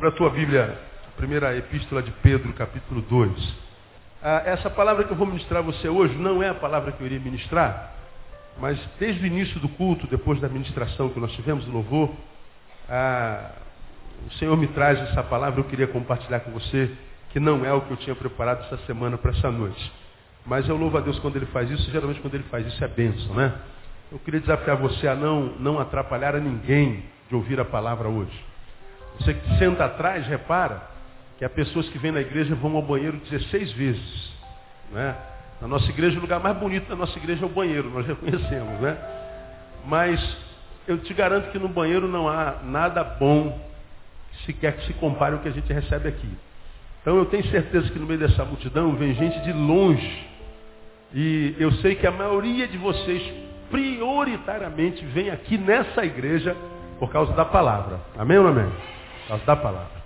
Abra a tua Bíblia, primeira epístola de Pedro, capítulo 2. Ah, essa palavra que eu vou ministrar a você hoje não é a palavra que eu iria ministrar, mas desde o início do culto, depois da ministração que nós tivemos, do louvor, ah, o Senhor me traz essa palavra, eu queria compartilhar com você, que não é o que eu tinha preparado essa semana para essa noite. Mas eu louvo a Deus quando Ele faz isso, geralmente quando Ele faz isso é bênção, né? Eu queria desafiar você a não, não atrapalhar a ninguém de ouvir a palavra hoje. Você que senta atrás, repara que há pessoas que vêm na igreja vão ao banheiro 16 vezes. Né? Na nossa igreja, o lugar mais bonito da nossa igreja é o banheiro, nós reconhecemos, né? Mas eu te garanto que no banheiro não há nada bom sequer que se compare ao que a gente recebe aqui. Então eu tenho certeza que no meio dessa multidão vem gente de longe. E eu sei que a maioria de vocês prioritariamente vem aqui nessa igreja por causa da palavra. Amém ou não amém? Causa da palavra.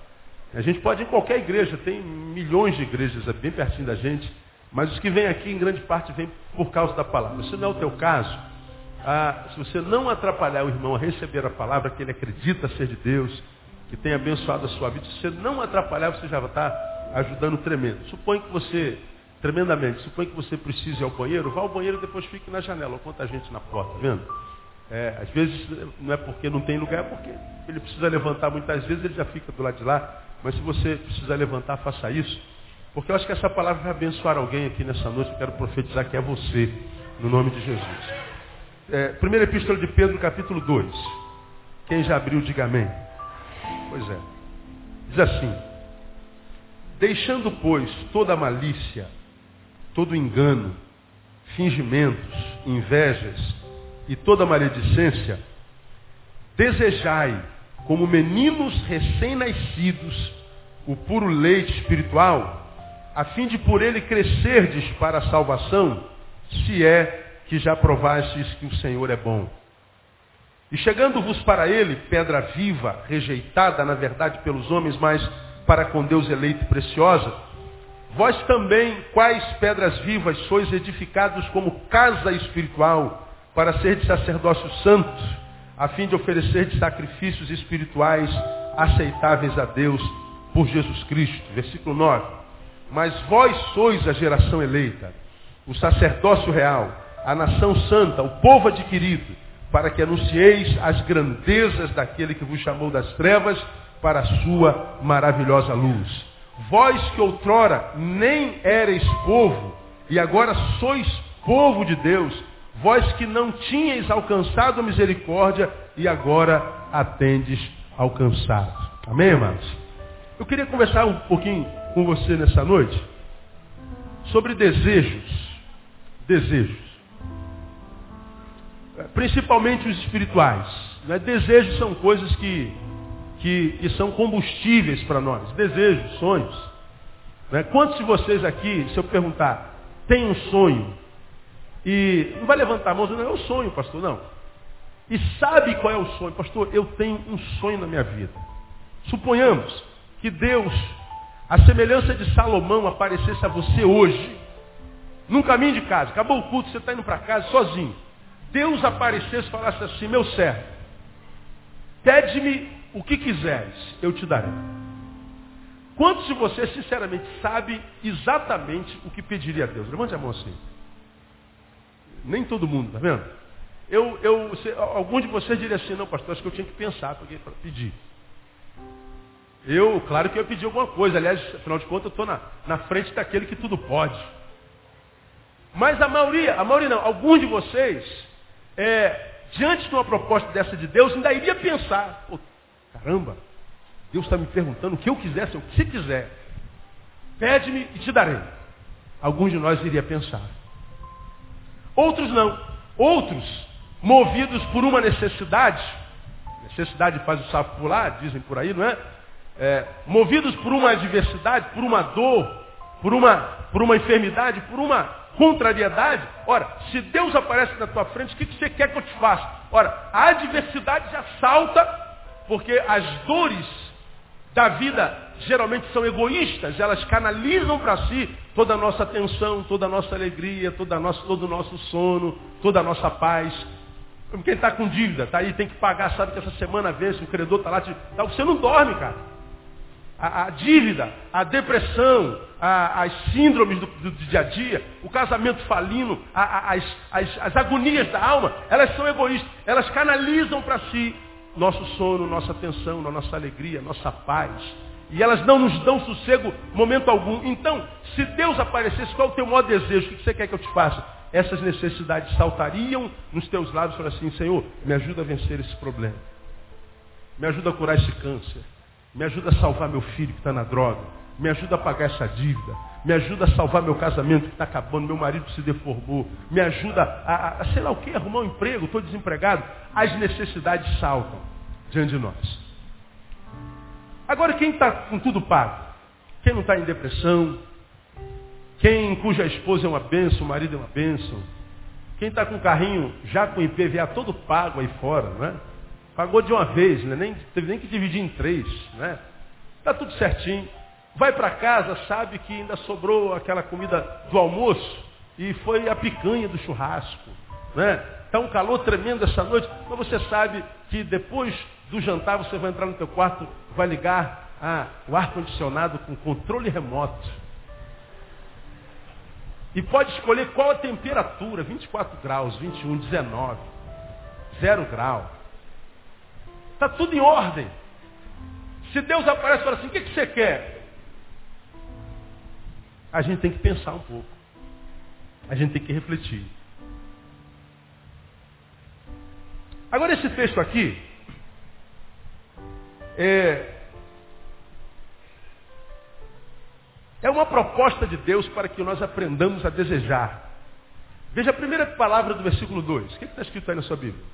A gente pode ir em qualquer igreja, tem milhões de igrejas bem pertinho da gente, mas os que vêm aqui, em grande parte, vêm por causa da palavra. Se não é o teu caso, ah, se você não atrapalhar o irmão a receber a palavra que ele acredita ser de Deus, que tem abençoado a sua vida, se você não atrapalhar, você já estar ajudando tremendo. Suponho que você, tremendamente, suponho que você precise ir ao banheiro, vá ao banheiro e depois fique na janela, ou quanta gente na porta, tá vendo? É, às vezes não é porque não tem lugar, é porque ele precisa levantar muitas vezes, ele já fica do lado de lá. Mas se você precisa levantar, faça isso. Porque eu acho que essa palavra vai abençoar alguém aqui nessa noite. Eu quero profetizar que é você, no nome de Jesus. É, primeira epístola de Pedro, capítulo 2. Quem já abriu, diga amém. Pois é. Diz assim: Deixando, pois, toda malícia, todo engano, fingimentos, invejas, e toda maledicência, desejai, como meninos recém-nascidos, o puro leite espiritual, a fim de por ele crescerdes para a salvação, se é que já provastes que o Senhor é bom. E chegando-vos para ele, pedra viva, rejeitada, na verdade, pelos homens, mas para com Deus eleita e preciosa, vós também, quais pedras vivas, sois edificados como casa espiritual, para ser de sacerdócio santo, a fim de oferecer de sacrifícios espirituais aceitáveis a Deus por Jesus Cristo. Versículo 9. Mas vós sois a geração eleita, o sacerdócio real, a nação santa, o povo adquirido, para que anuncieis as grandezas daquele que vos chamou das trevas para a sua maravilhosa luz. Vós que outrora nem erais povo, e agora sois povo de Deus, vós que não tinhais alcançado misericórdia e agora atendes alcançado. Amém, irmãos? Eu queria conversar um pouquinho com você nessa noite sobre desejos. Desejos. Principalmente os espirituais. Né? Desejos são coisas que, que, que são combustíveis para nós. Desejos, sonhos. Né? Quantos de vocês aqui, se eu perguntar, tem um sonho? E não vai levantar a mão não, é o sonho, pastor, não. E sabe qual é o sonho? Pastor, eu tenho um sonho na minha vida. Suponhamos que Deus, a semelhança de Salomão, aparecesse a você hoje, num caminho de casa. Acabou o culto, você está indo para casa sozinho. Deus aparecesse e falasse assim, meu servo, pede-me o que quiseres, eu te darei. Quantos de vocês, sinceramente, sabe exatamente o que pediria a Deus? Levante a mão assim. Nem todo mundo, tá vendo? Eu, eu, você, algum de vocês diria assim, não, pastor, acho que eu tinha que pensar para pedir. Eu, claro que eu pedi alguma coisa, aliás, afinal de contas, eu estou na, na frente daquele que tudo pode. Mas a maioria, a maioria não, alguns de vocês, é, diante de uma proposta dessa de Deus, ainda iria pensar, caramba, Deus está me perguntando o que eu quiser, se eu se quiser, pede-me e te darei. Alguns de nós iria pensar. Outros não. Outros, movidos por uma necessidade, necessidade faz o sapo pular, dizem por aí, não é? é? Movidos por uma adversidade, por uma dor, por uma, por uma enfermidade, por uma contrariedade. Ora, se Deus aparece na tua frente, o que, que você quer que eu te faça? Ora, a adversidade já salta, porque as dores da vida geralmente são egoístas, elas canalizam para si toda a nossa atenção, toda a nossa alegria, toda a nossa, todo o nosso sono, toda a nossa paz. Quem está com dívida, está aí, tem que pagar, sabe que essa semana vence, o credor está lá, te, tá, você não dorme, cara. a, a dívida, a depressão, a, as síndromes do, do, do, dia a dia, o casamento falino, as, as, as agonias da alma, elas são egoístas. Elas canalizam para si nosso sono, nossa atenção, nossa alegria, nossa paz. E elas não nos dão sossego momento algum. Então, se Deus aparecesse, qual é o teu maior desejo? O que você quer que eu te faça? Essas necessidades saltariam nos teus lábios falar assim, Senhor, me ajuda a vencer esse problema. Me ajuda a curar esse câncer. Me ajuda a salvar meu filho que está na droga. Me ajuda a pagar essa dívida. Me ajuda a salvar meu casamento que está acabando. Meu marido se deformou. Me ajuda a, a sei lá o que, arrumar um emprego. Estou desempregado. As necessidades saltam diante de nós. Agora, quem está com tudo pago? Quem não está em depressão? Quem cuja esposa é uma bênção, o marido é uma bênção? Quem está com o carrinho já com IPVA todo pago aí fora, não é? Pagou de uma vez, né? nem, teve nem que dividir em três. Né? Está tudo certinho. Vai para casa, sabe que ainda sobrou aquela comida do almoço e foi a picanha do churrasco. Né? Está um calor tremendo essa noite, mas você sabe que depois do jantar você vai entrar no teu quarto, vai ligar ah, o ar-condicionado com controle remoto. E pode escolher qual a temperatura, 24 graus, 21, 19, 0 grau. Está tudo em ordem. Se Deus aparece e fala assim, o que, que você quer? A gente tem que pensar um pouco. A gente tem que refletir. Agora esse texto aqui é, é uma proposta de Deus para que nós aprendamos a desejar. Veja a primeira palavra do versículo 2. O que está escrito aí na sua Bíblia?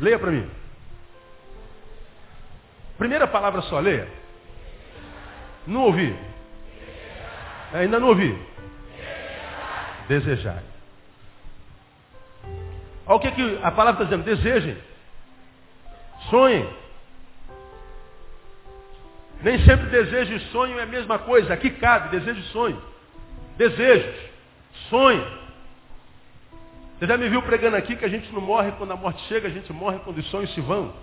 Leia para mim. Primeira palavra só, leia. Não ouvi. Ainda não ouvi. Desejar. Olha o que, que a palavra está dizendo. Desejem. Sonhem. Nem sempre desejo e sonho é a mesma coisa. Aqui cabe, desejo e sonho. Desejos. Sonho. Você já me viu pregando aqui que a gente não morre quando a morte chega, a gente morre quando os sonhos se vão.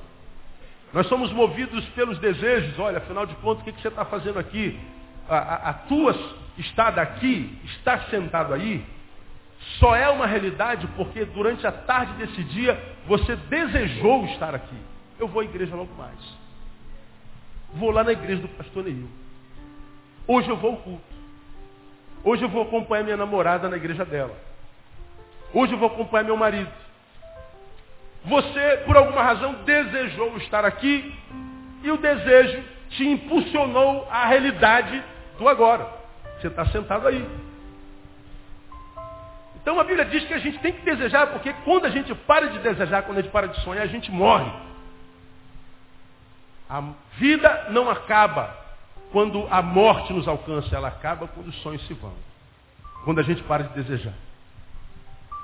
Nós somos movidos pelos desejos. Olha, afinal de contas, o que, você está fazendo aqui? A, a, a tua estada aqui, estar sentado aí, só é uma realidade porque durante a tarde desse dia você desejou estar aqui. Eu vou à igreja logo mais. Vou lá na igreja do pastor Neil. Hoje eu vou ao culto. Hoje eu vou acompanhar minha namorada na igreja dela. Hoje eu vou acompanhar meu marido. Você, por alguma razão, desejou estar aqui e o desejo te impulsionou à realidade do agora. Você está sentado aí. Então a Bíblia diz que a gente tem que desejar, porque quando a gente para de desejar, quando a gente para de sonhar, a gente morre. A vida não acaba quando a morte nos alcança, ela acaba quando os sonhos se vão. Quando a gente para de desejar.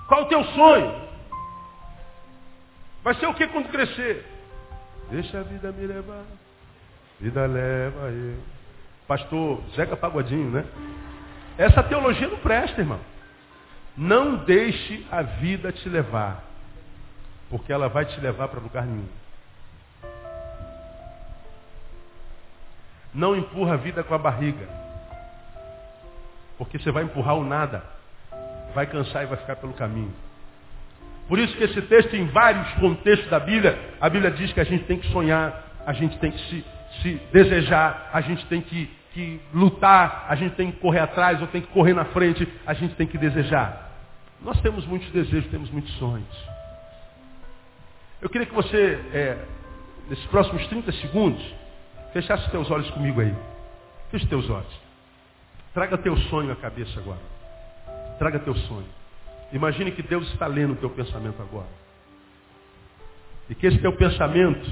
Qual o teu sonho? Vai ser o que quando crescer? Deixa a vida me levar. Vida leva eu. Pastor Zeca Pagodinho, né? Essa teologia não presta, irmão. Não deixe a vida te levar. Porque ela vai te levar para lugar nenhum. Não empurra a vida com a barriga. Porque você vai empurrar o nada. Vai cansar e vai ficar pelo caminho. Por isso que esse texto, em vários contextos da Bíblia, a Bíblia diz que a gente tem que sonhar, a gente tem que se, se desejar, a gente tem que, que lutar, a gente tem que correr atrás ou tem que correr na frente, a gente tem que desejar. Nós temos muitos desejos, temos muitos sonhos. Eu queria que você, é, nesses próximos 30 segundos, fechasse teus olhos comigo aí. Feche teus olhos. Traga teu sonho à cabeça agora. Traga teu sonho. Imagine que Deus está lendo o teu pensamento agora. E que esse teu pensamento,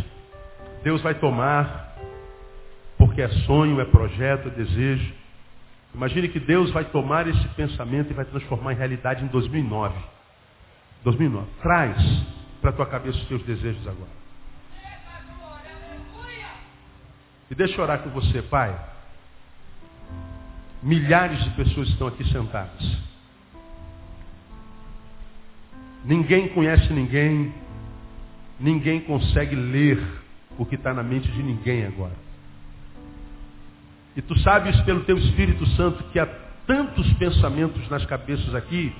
Deus vai tomar, porque é sonho, é projeto, é desejo. Imagine que Deus vai tomar esse pensamento e vai transformar em realidade em 2009. 2009. Traz para a tua cabeça os teus desejos agora. E deixa eu orar com você, Pai. Milhares de pessoas estão aqui sentadas. Ninguém conhece ninguém. Ninguém consegue ler o que está na mente de ninguém agora. E tu sabes pelo teu Espírito Santo que há tantos pensamentos nas cabeças aqui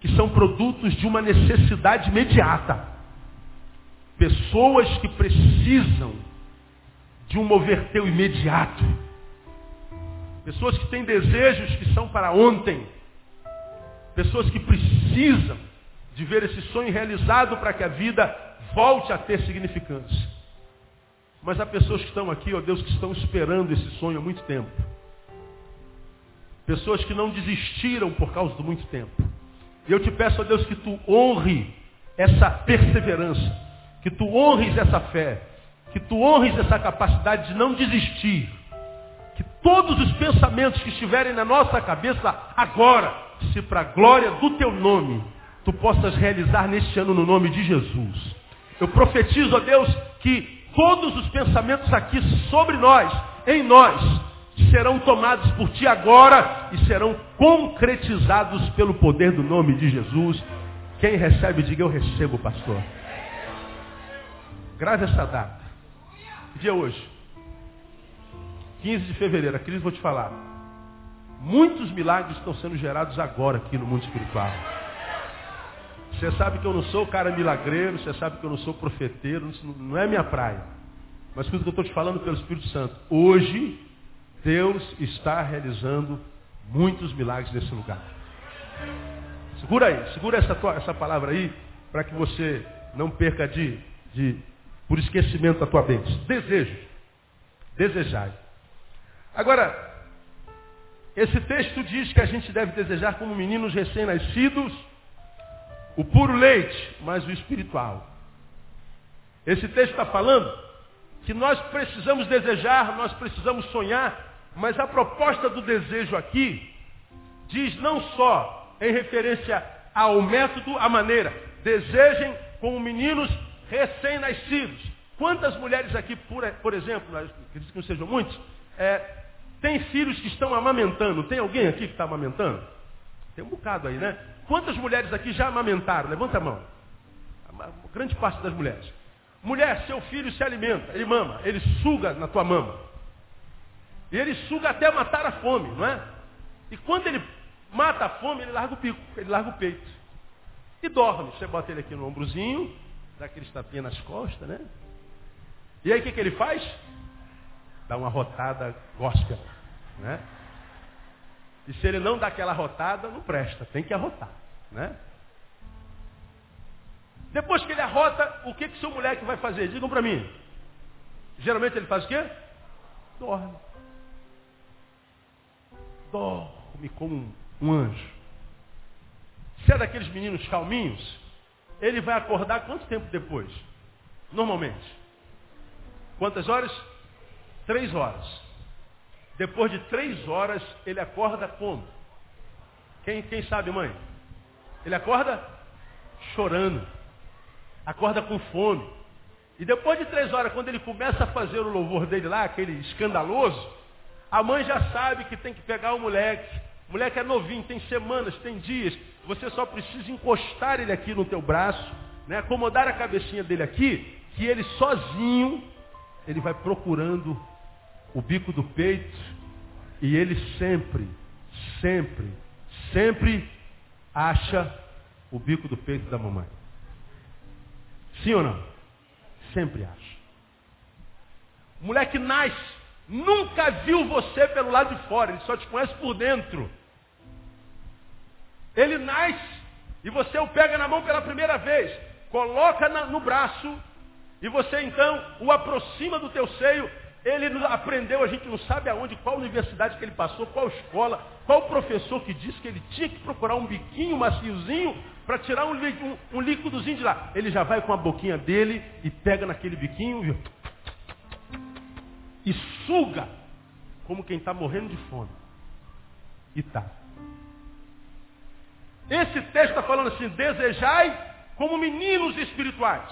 que são produtos de uma necessidade imediata. Pessoas que precisam de um mover teu imediato. Pessoas que têm desejos que são para ontem. Pessoas que precisam de ver esse sonho realizado para que a vida volte a ter significância. Mas há pessoas que estão aqui, ó Deus, que estão esperando esse sonho há muito tempo. Pessoas que não desistiram por causa do muito tempo. E eu te peço, ó Deus, que tu honre essa perseverança, que tu honres essa fé, que tu honres essa capacidade de não desistir. Que todos os pensamentos que estiverem na nossa cabeça agora, se para a glória do teu nome, tu possas realizar neste ano no nome de Jesus. Eu profetizo, ó Deus, que todos os pensamentos aqui sobre nós, em nós, serão tomados por ti agora e serão concretizados pelo poder do nome de Jesus. Quem recebe, diga eu recebo, pastor. Grave essa data. Dia hoje? 15 de fevereiro. A crise vou te falar. Muitos milagres estão sendo gerados agora aqui no mundo espiritual. Você sabe que eu não sou cara milagreiro, você sabe que eu não sou profeteiro, não é minha praia. Mas tudo que eu estou te falando pelo Espírito Santo. Hoje, Deus está realizando muitos milagres nesse lugar. Segura aí, segura essa, essa palavra aí, para que você não perca de, de, por esquecimento a tua bênção. Desejo. Desejai. Agora, esse texto diz que a gente deve desejar como meninos recém-nascidos o puro leite, mas o espiritual. Esse texto está falando que nós precisamos desejar, nós precisamos sonhar, mas a proposta do desejo aqui diz não só em referência ao método, à maneira. Desejem como meninos recém-nascidos. Quantas mulheres aqui, por, por exemplo, acredito que não sejam muitos, é, tem filhos que estão amamentando? Tem alguém aqui que está amamentando? Tem um bocado aí, né? Quantas mulheres aqui já amamentaram? Levanta a mão. A grande parte das mulheres. Mulher, seu filho se alimenta, ele mama, ele suga na tua mama. E ele suga até matar a fome, não é? E quando ele mata a fome, ele larga o pico, ele larga o peito. E dorme. Você bota ele aqui no ombrozinho, dá aquele tapinha nas costas, né? E aí o que, que ele faz? Dá uma rotada gospel, né? E se ele não dá aquela rotada, não presta, tem que arrotar, né? Depois que ele arrota, o que, que seu moleque vai fazer? Digam para mim. Geralmente ele faz o quê? Dorme. Dorme como um, anjo. Se é daqueles meninos calminhos, ele vai acordar quanto tempo depois? Normalmente. Quantas horas? Três horas. Depois de três horas, ele acorda como? Quem, quem sabe, mãe? Ele acorda chorando. Acorda com fome. E depois de três horas, quando ele começa a fazer o louvor dele lá, aquele escandaloso, a mãe já sabe que tem que pegar o moleque. Moleque é novinho, tem semanas, tem dias. Você só precisa encostar ele aqui no teu braço, né? acomodar a cabecinha dele aqui, que ele sozinho, ele vai procurando o bico do peito e ele sempre, sempre, sempre acha o bico do peito da mamãe. Sim ou não? Sempre acha. O moleque nasce Nunca viu você pelo lado de fora, ele só te conhece por dentro. Ele nasce e você o pega na mão pela primeira vez, coloca no braço e você então o aproxima do teu seio. Ele aprendeu, a gente não sabe aonde, qual universidade que ele passou, qual escola, qual professor que disse que ele tinha que procurar um biquinho maciozinho para tirar um, um, um líquidozinho de lá. Ele já vai com a boquinha dele e pega naquele biquinho e e suga como quem está morrendo de fome. E tá. Esse texto está falando assim, desejai como meninos espirituais,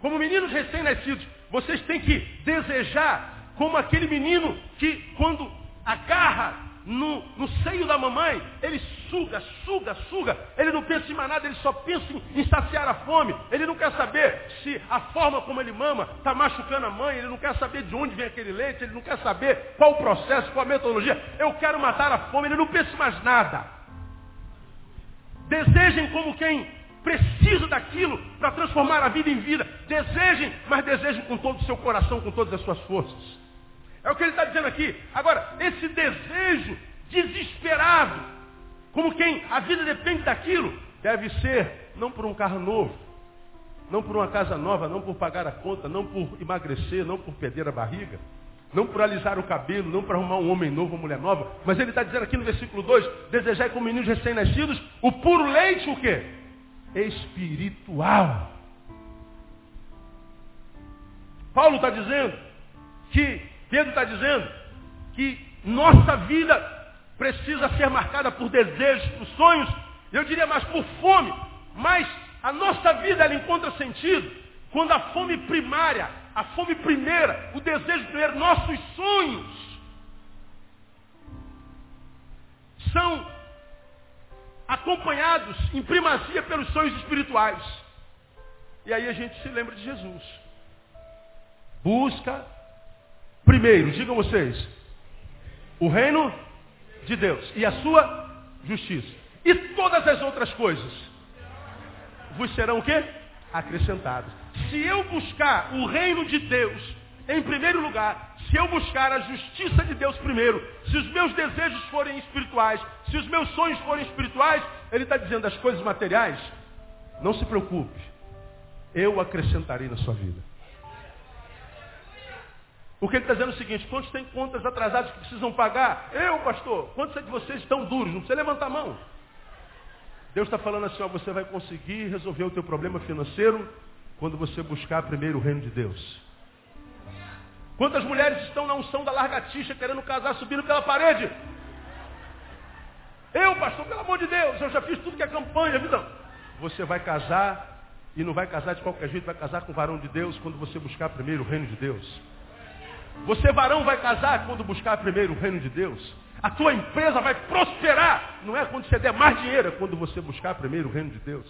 como meninos recém-nascidos. Vocês têm que desejar como aquele menino que quando agarra no, no, seio da mamãe, ele suga, suga, suga. Ele não pensa em mais nada, ele só pensa em, em saciar a fome. Ele não quer saber se a forma como ele mama está machucando a mãe, ele não quer saber de onde vem aquele leite, ele não quer saber qual o processo, qual a metodologia. Eu quero matar a fome, ele não pensa em mais nada. Desejem como quem precisa daquilo para transformar a vida em vida. Desejem, mas desejem com todo o seu coração, com todas as suas forças. É o que ele está dizendo aqui. Agora, esse desejo desesperado, como quem a vida depende daquilo, deve ser não por um carro novo, não por uma casa nova, não por pagar a conta, não por emagrecer, não por perder a barriga, não por alisar o cabelo, não para arrumar um homem novo, uma mulher nova. Mas ele está dizendo aqui no versículo 2, desejai com meninos recém-nascidos o puro leite o quê? Espiritual. Paulo está dizendo que Pedro está dizendo que nossa vida precisa ser marcada por desejos, por sonhos, eu diria mais por fome, mas a nossa vida ela encontra sentido quando a fome primária, a fome primeira, o desejo primeiro, nossos sonhos são acompanhados em primazia pelos sonhos espirituais. E aí a gente se lembra de Jesus. Busca Primeiro, digam vocês, o reino de Deus e a sua justiça. E todas as outras coisas vos serão o quê? Acrescentadas. Se eu buscar o reino de Deus em primeiro lugar, se eu buscar a justiça de Deus primeiro, se os meus desejos forem espirituais, se os meus sonhos forem espirituais, ele está dizendo as coisas materiais, não se preocupe, eu acrescentarei na sua vida. Porque ele está dizendo o seguinte, quantos têm contas atrasadas que precisam pagar? Eu, pastor, quantos de vocês estão duros? Não precisa levantar a mão. Deus está falando assim, ó, você vai conseguir resolver o teu problema financeiro quando você buscar primeiro o reino de Deus. Quantas mulheres estão na unção da largatixa querendo casar subindo pela parede? Eu, pastor, pelo amor de Deus, eu já fiz tudo que é campanha, vida. Você vai casar e não vai casar de qualquer jeito, vai casar com o varão de Deus quando você buscar primeiro o reino de Deus. Você, varão, vai casar quando buscar primeiro o reino de Deus. A tua empresa vai prosperar. Não é quando você der mais dinheiro, é quando você buscar primeiro o reino de Deus.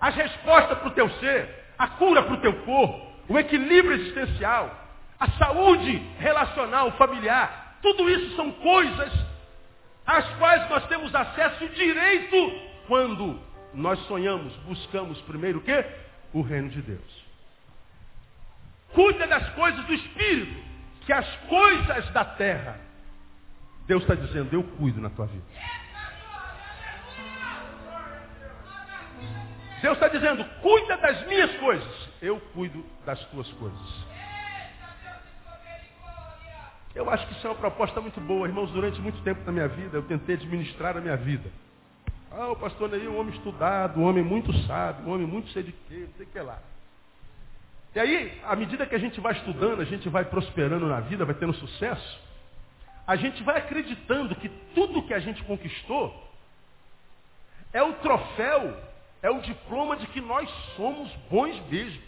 As respostas para o teu ser, a cura para o teu corpo, o equilíbrio existencial, a saúde relacional, familiar, tudo isso são coisas às quais nós temos acesso direito quando nós sonhamos, buscamos primeiro o quê? O reino de Deus. Cuida das coisas do Espírito que as coisas da terra, Deus está dizendo, eu cuido na tua vida. Deus está dizendo, cuida das minhas coisas, eu cuido das tuas coisas. Eu acho que isso é uma proposta muito boa, irmãos. Durante muito tempo na minha vida, eu tentei administrar a minha vida. Ah, o pastor é um homem estudado, um homem muito sábio, um homem muito cheio de quê, sei que lá. E aí, à medida que a gente vai estudando, a gente vai prosperando na vida, vai tendo sucesso, a gente vai acreditando que tudo que a gente conquistou é o troféu, é o diploma de que nós somos bons mesmo.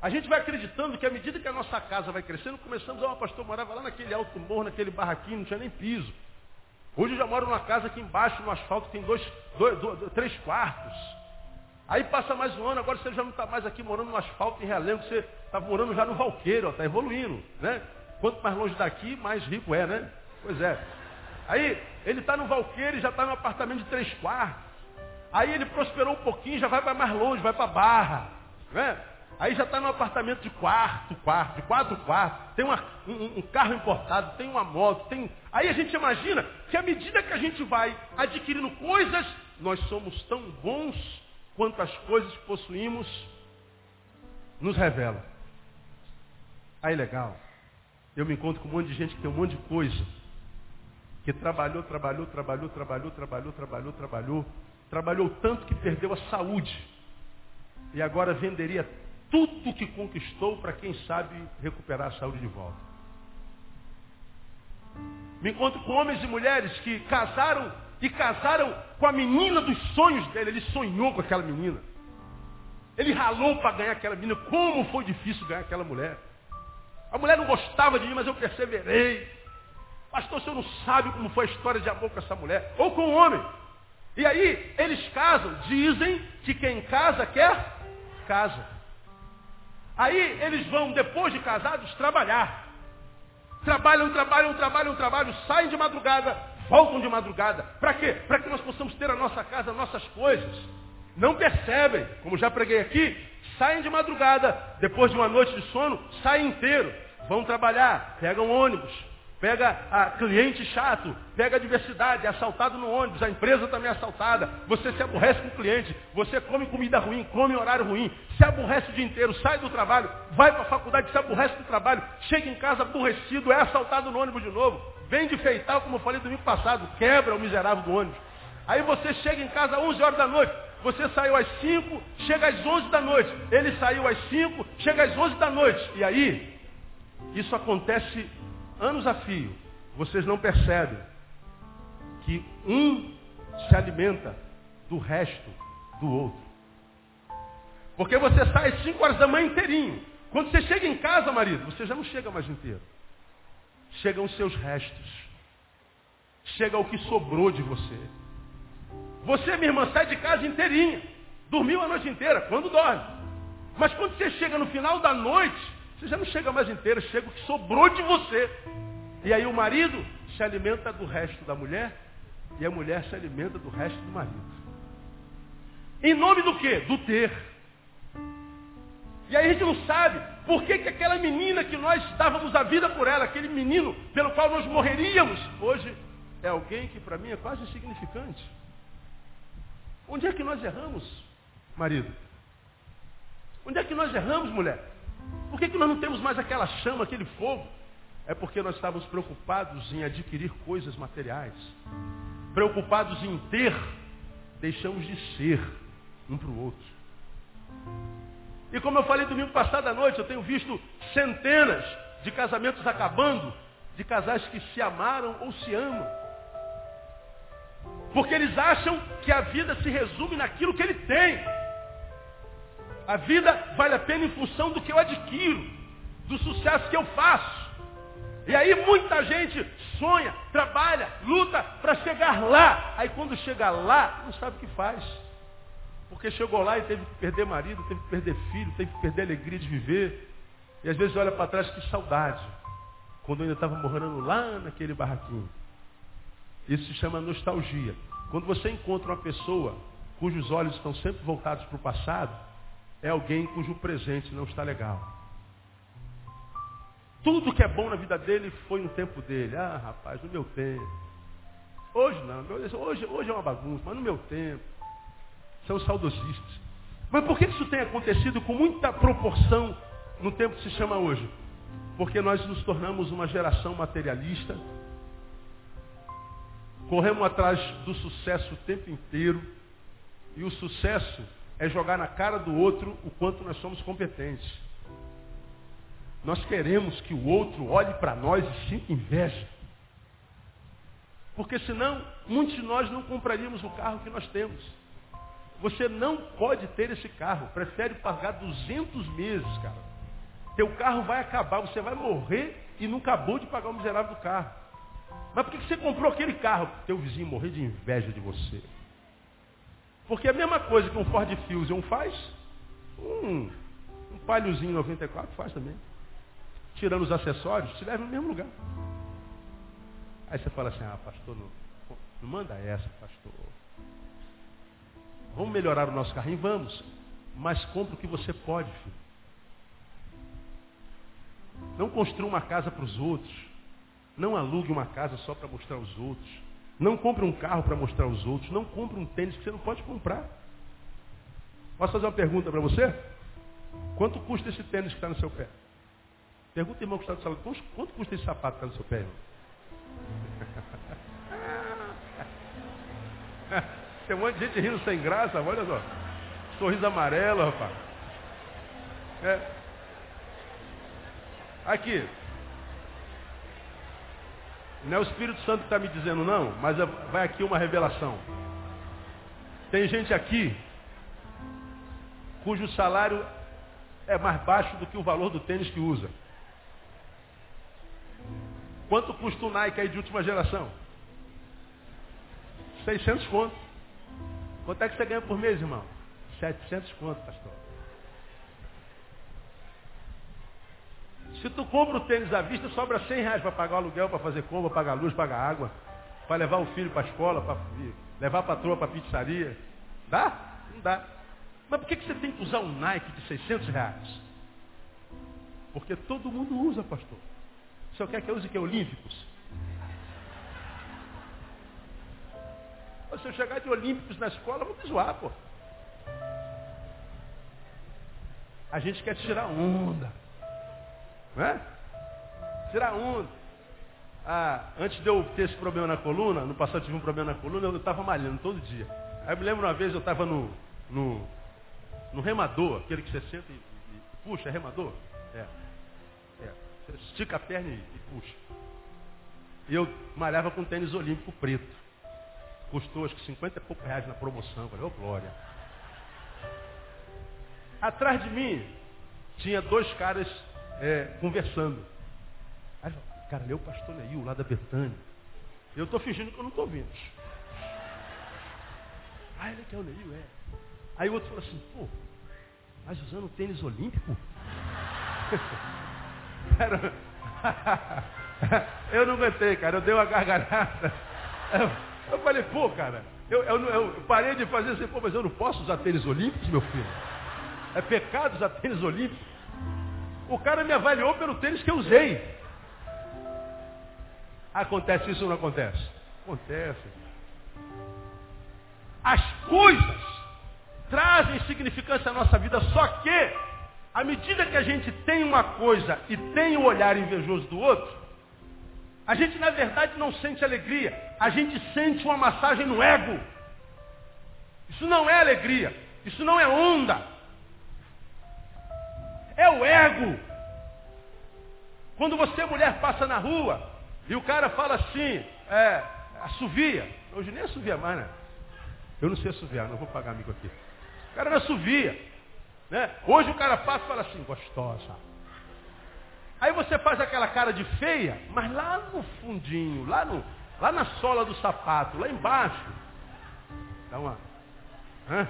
A gente vai acreditando que à medida que a nossa casa vai crescendo, começamos, a uma pastor morava lá naquele alto morro, naquele barraquinho, não tinha nem piso. Hoje eu já moro numa casa aqui embaixo, no asfalto, tem dois, dois, dois três quartos. Aí passa mais um ano, agora você já não está mais aqui morando no asfalto em Realengo, você está morando já no Valqueiro, está evoluindo, né? Quanto mais longe daqui, mais rico é, né? Pois é. Aí ele está no Valqueiro e já está no apartamento de três quartos. Aí ele prosperou um pouquinho, já vai para mais longe, vai para Barra, né? Aí já está no apartamento de quarto, quarto, de quatro quartos, tem uma, um, um, carro importado, tem uma moto, tem. Aí a gente imagina que à medida que a gente vai adquirindo coisas, nós somos tão bons quanto as coisas possuímos nos revelam. Aí legal. Eu me encontro com um monte de gente que tem um monte de coisa. Que trabalhou, trabalhou, trabalhou, trabalhou, trabalhou, trabalhou, trabalhou. Trabalhou tanto que perdeu a saúde. E agora venderia tudo que conquistou para quem sabe recuperar a saúde de volta. Me encontro com homens e mulheres que casaram e casaram com a menina dos sonhos dele. Ele sonhou com aquela menina. Ele ralou para ganhar aquela menina. Como foi difícil ganhar aquela mulher. A mulher não gostava de mim, mas eu perseverei. Pastor, o senhor não sabe como foi a história de amor com essa mulher, ou com o homem. E aí, eles casam, dizem que quem casa quer casa. Aí eles vão, depois de casados, trabalhar. Trabalham, trabalham, trabalham, trabalham, saem de madrugada, voltam de madrugada. Para quê? Para que nós possamos ter a nossa casa, nossas coisas. Não percebem, como já preguei aqui, saem de madrugada, depois de uma noite de sono, saem inteiro. Vão trabalhar, pegam ônibus, pega a cliente chato, pega a diversidade, é assaltado no ônibus, a empresa também é assaltada, você se aborrece com o cliente, você come comida ruim, come horário ruim, se aborrece o dia inteiro, sai do trabalho, vai para a faculdade, se aborrece do trabalho, chega em casa aborrecido, é assaltado no ônibus de novo, vem de feital, como eu falei domingo passado, quebra o miserável do ônibus. Aí você chega em casa às 11 horas da noite, você saiu às 5, chega às 11 da noite, ele saiu às 5, chega às 11 da noite, e aí, isso acontece anos a fio, vocês não percebem que um se alimenta do resto do outro. Porque você sai às 5 horas da manhã inteirinho. Quando você chega em casa, marido, você já não chega mais inteiro. Chegam os seus restos. Chega o que sobrou de você. Você, minha irmã, sai de casa inteirinha. Dormiu a noite inteira, quando dorme. Mas quando você chega no final da noite, você já não chega mais inteira, chega o que sobrou de você. E aí o marido se alimenta do resto da mulher e a mulher se alimenta do resto do marido. Em nome do quê? Do ter. E aí a gente não sabe por que, que aquela menina que nós dávamos a vida por ela, aquele menino pelo qual nós morreríamos, hoje é alguém que para mim é quase insignificante. Onde é que nós erramos, marido? Onde é que nós erramos, mulher? Por que, que nós não temos mais aquela chama, aquele fogo? É porque nós estávamos preocupados em adquirir coisas materiais. Preocupados em ter, deixamos de ser um para o outro. E como eu falei domingo passado à noite, eu tenho visto centenas de casamentos acabando, de casais que se amaram ou se amam. Porque eles acham que a vida se resume naquilo que ele tem. A vida vale a pena em função do que eu adquiro, do sucesso que eu faço. E aí muita gente sonha, trabalha, luta para chegar lá. Aí quando chega lá, não sabe o que faz. Porque chegou lá e teve que perder marido, teve que perder filho, teve que perder a alegria de viver. E às vezes olha para trás que saudade. Quando eu ainda estava morando lá naquele barraquinho. Isso se chama nostalgia. Quando você encontra uma pessoa cujos olhos estão sempre voltados para o passado, é alguém cujo presente não está legal. Tudo que é bom na vida dele foi no tempo dele. Ah, rapaz, no meu tempo. Hoje não. Hoje, hoje é uma bagunça, mas no meu tempo. São saudosistas. Mas por que isso tem acontecido com muita proporção no tempo que se chama hoje? Porque nós nos tornamos uma geração materialista. Corremos atrás do sucesso o tempo inteiro. E o sucesso é jogar na cara do outro o quanto nós somos competentes. Nós queremos que o outro olhe para nós e sinta inveja. Porque senão, muitos de nós não compraríamos o carro que nós temos. Você não pode ter esse carro. Prefere pagar 200 meses, cara. Teu carro vai acabar, você vai morrer e não acabou de pagar o miserável do carro. Mas por que você comprou aquele carro? Teu vizinho morrer de inveja de você. Porque a mesma coisa que um Ford Fusion faz, um, um Paliozinho 94 faz também. Tirando os acessórios, te leva no mesmo lugar. Aí você fala assim, ah, pastor, não, não manda essa, pastor. Vamos melhorar o nosso carrinho? Vamos. Mas compra o que você pode, filho. Não construa uma casa para os outros. Não alugue uma casa só para mostrar aos outros. Não compre um carro para mostrar aos outros. Não compre um tênis que você não pode comprar. Posso fazer uma pergunta para você? Quanto custa esse tênis que está no seu pé? Pergunta, irmão, que está do salão. Quanto custa esse sapato que está no seu pé? Tem um monte de gente rindo sem graça, olha só. Sorriso amarelo, rapaz. É. Aqui, não é o Espírito Santo que está me dizendo não, mas vai aqui uma revelação. Tem gente aqui cujo salário é mais baixo do que o valor do tênis que usa. Quanto custa o Nike aí de última geração? 600 conto. Quanto é que você ganha por mês, irmão? 700 conto, pastor. Se tu compra o tênis à vista, sobra 100 reais para pagar o aluguel, para fazer compra, pagar luz, pagar água, para levar o filho para a escola, para levar a patroa para a pizzaria. Dá? Não dá. Mas por que, que você tem que usar um Nike de 600 reais? Porque todo mundo usa, pastor. O senhor quer que eu use que? Olímpicos? Se eu chegar de Olímpicos na escola, vou me zoar, pô. A gente quer tirar onda. Não é? Tirar onda. Ah, antes de eu ter esse problema na coluna, no passado tive um problema na coluna, eu estava malhando todo dia. Aí eu me lembro uma vez, eu estava no, no, no remador, aquele que você senta e, e, puxa, é remador? É. é. Você estica a perna e, e puxa. E eu malhava com tênis olímpico preto. Custou acho que 50 e poucos reais na promoção. Eu falei, ô oh, glória. Atrás de mim tinha dois caras é, conversando. Aí eu cara, leu o pastor Neil lá da Betânia. Eu estou fingindo que eu não estou ouvindo. Ah, ele quer o Neil, é. Aí o outro falou assim, pô, mas usando tênis olímpico? eu não aguentei, cara, eu dei uma gargalhada. Eu falei, pô, cara, eu, eu, eu, parei de fazer assim, pô, mas eu não posso usar tênis olímpicos, meu filho. É pecado usar tênis olímpicos. O cara me avaliou pelo tênis que eu usei. Acontece isso ou não acontece? Acontece. As coisas trazem significância à nossa vida, só que, à medida que a gente tem uma coisa e tem o olhar invejoso do outro, a gente na verdade não sente alegria, a gente sente uma massagem no ego. Isso não é alegria, isso não é onda. É o ego. Quando você, mulher, passa na rua e o cara fala assim, é, assovia. Hoje nem assovia mais, né? Eu não sei assoviar, não vou pagar amigo aqui. O cara não assovia. Né? Hoje o cara passa e fala assim, gostosa. Aí você faz aquela cara de feia, mas lá no fundinho, lá, no, lá na sola do sapato, lá embaixo, dá uma. Hã?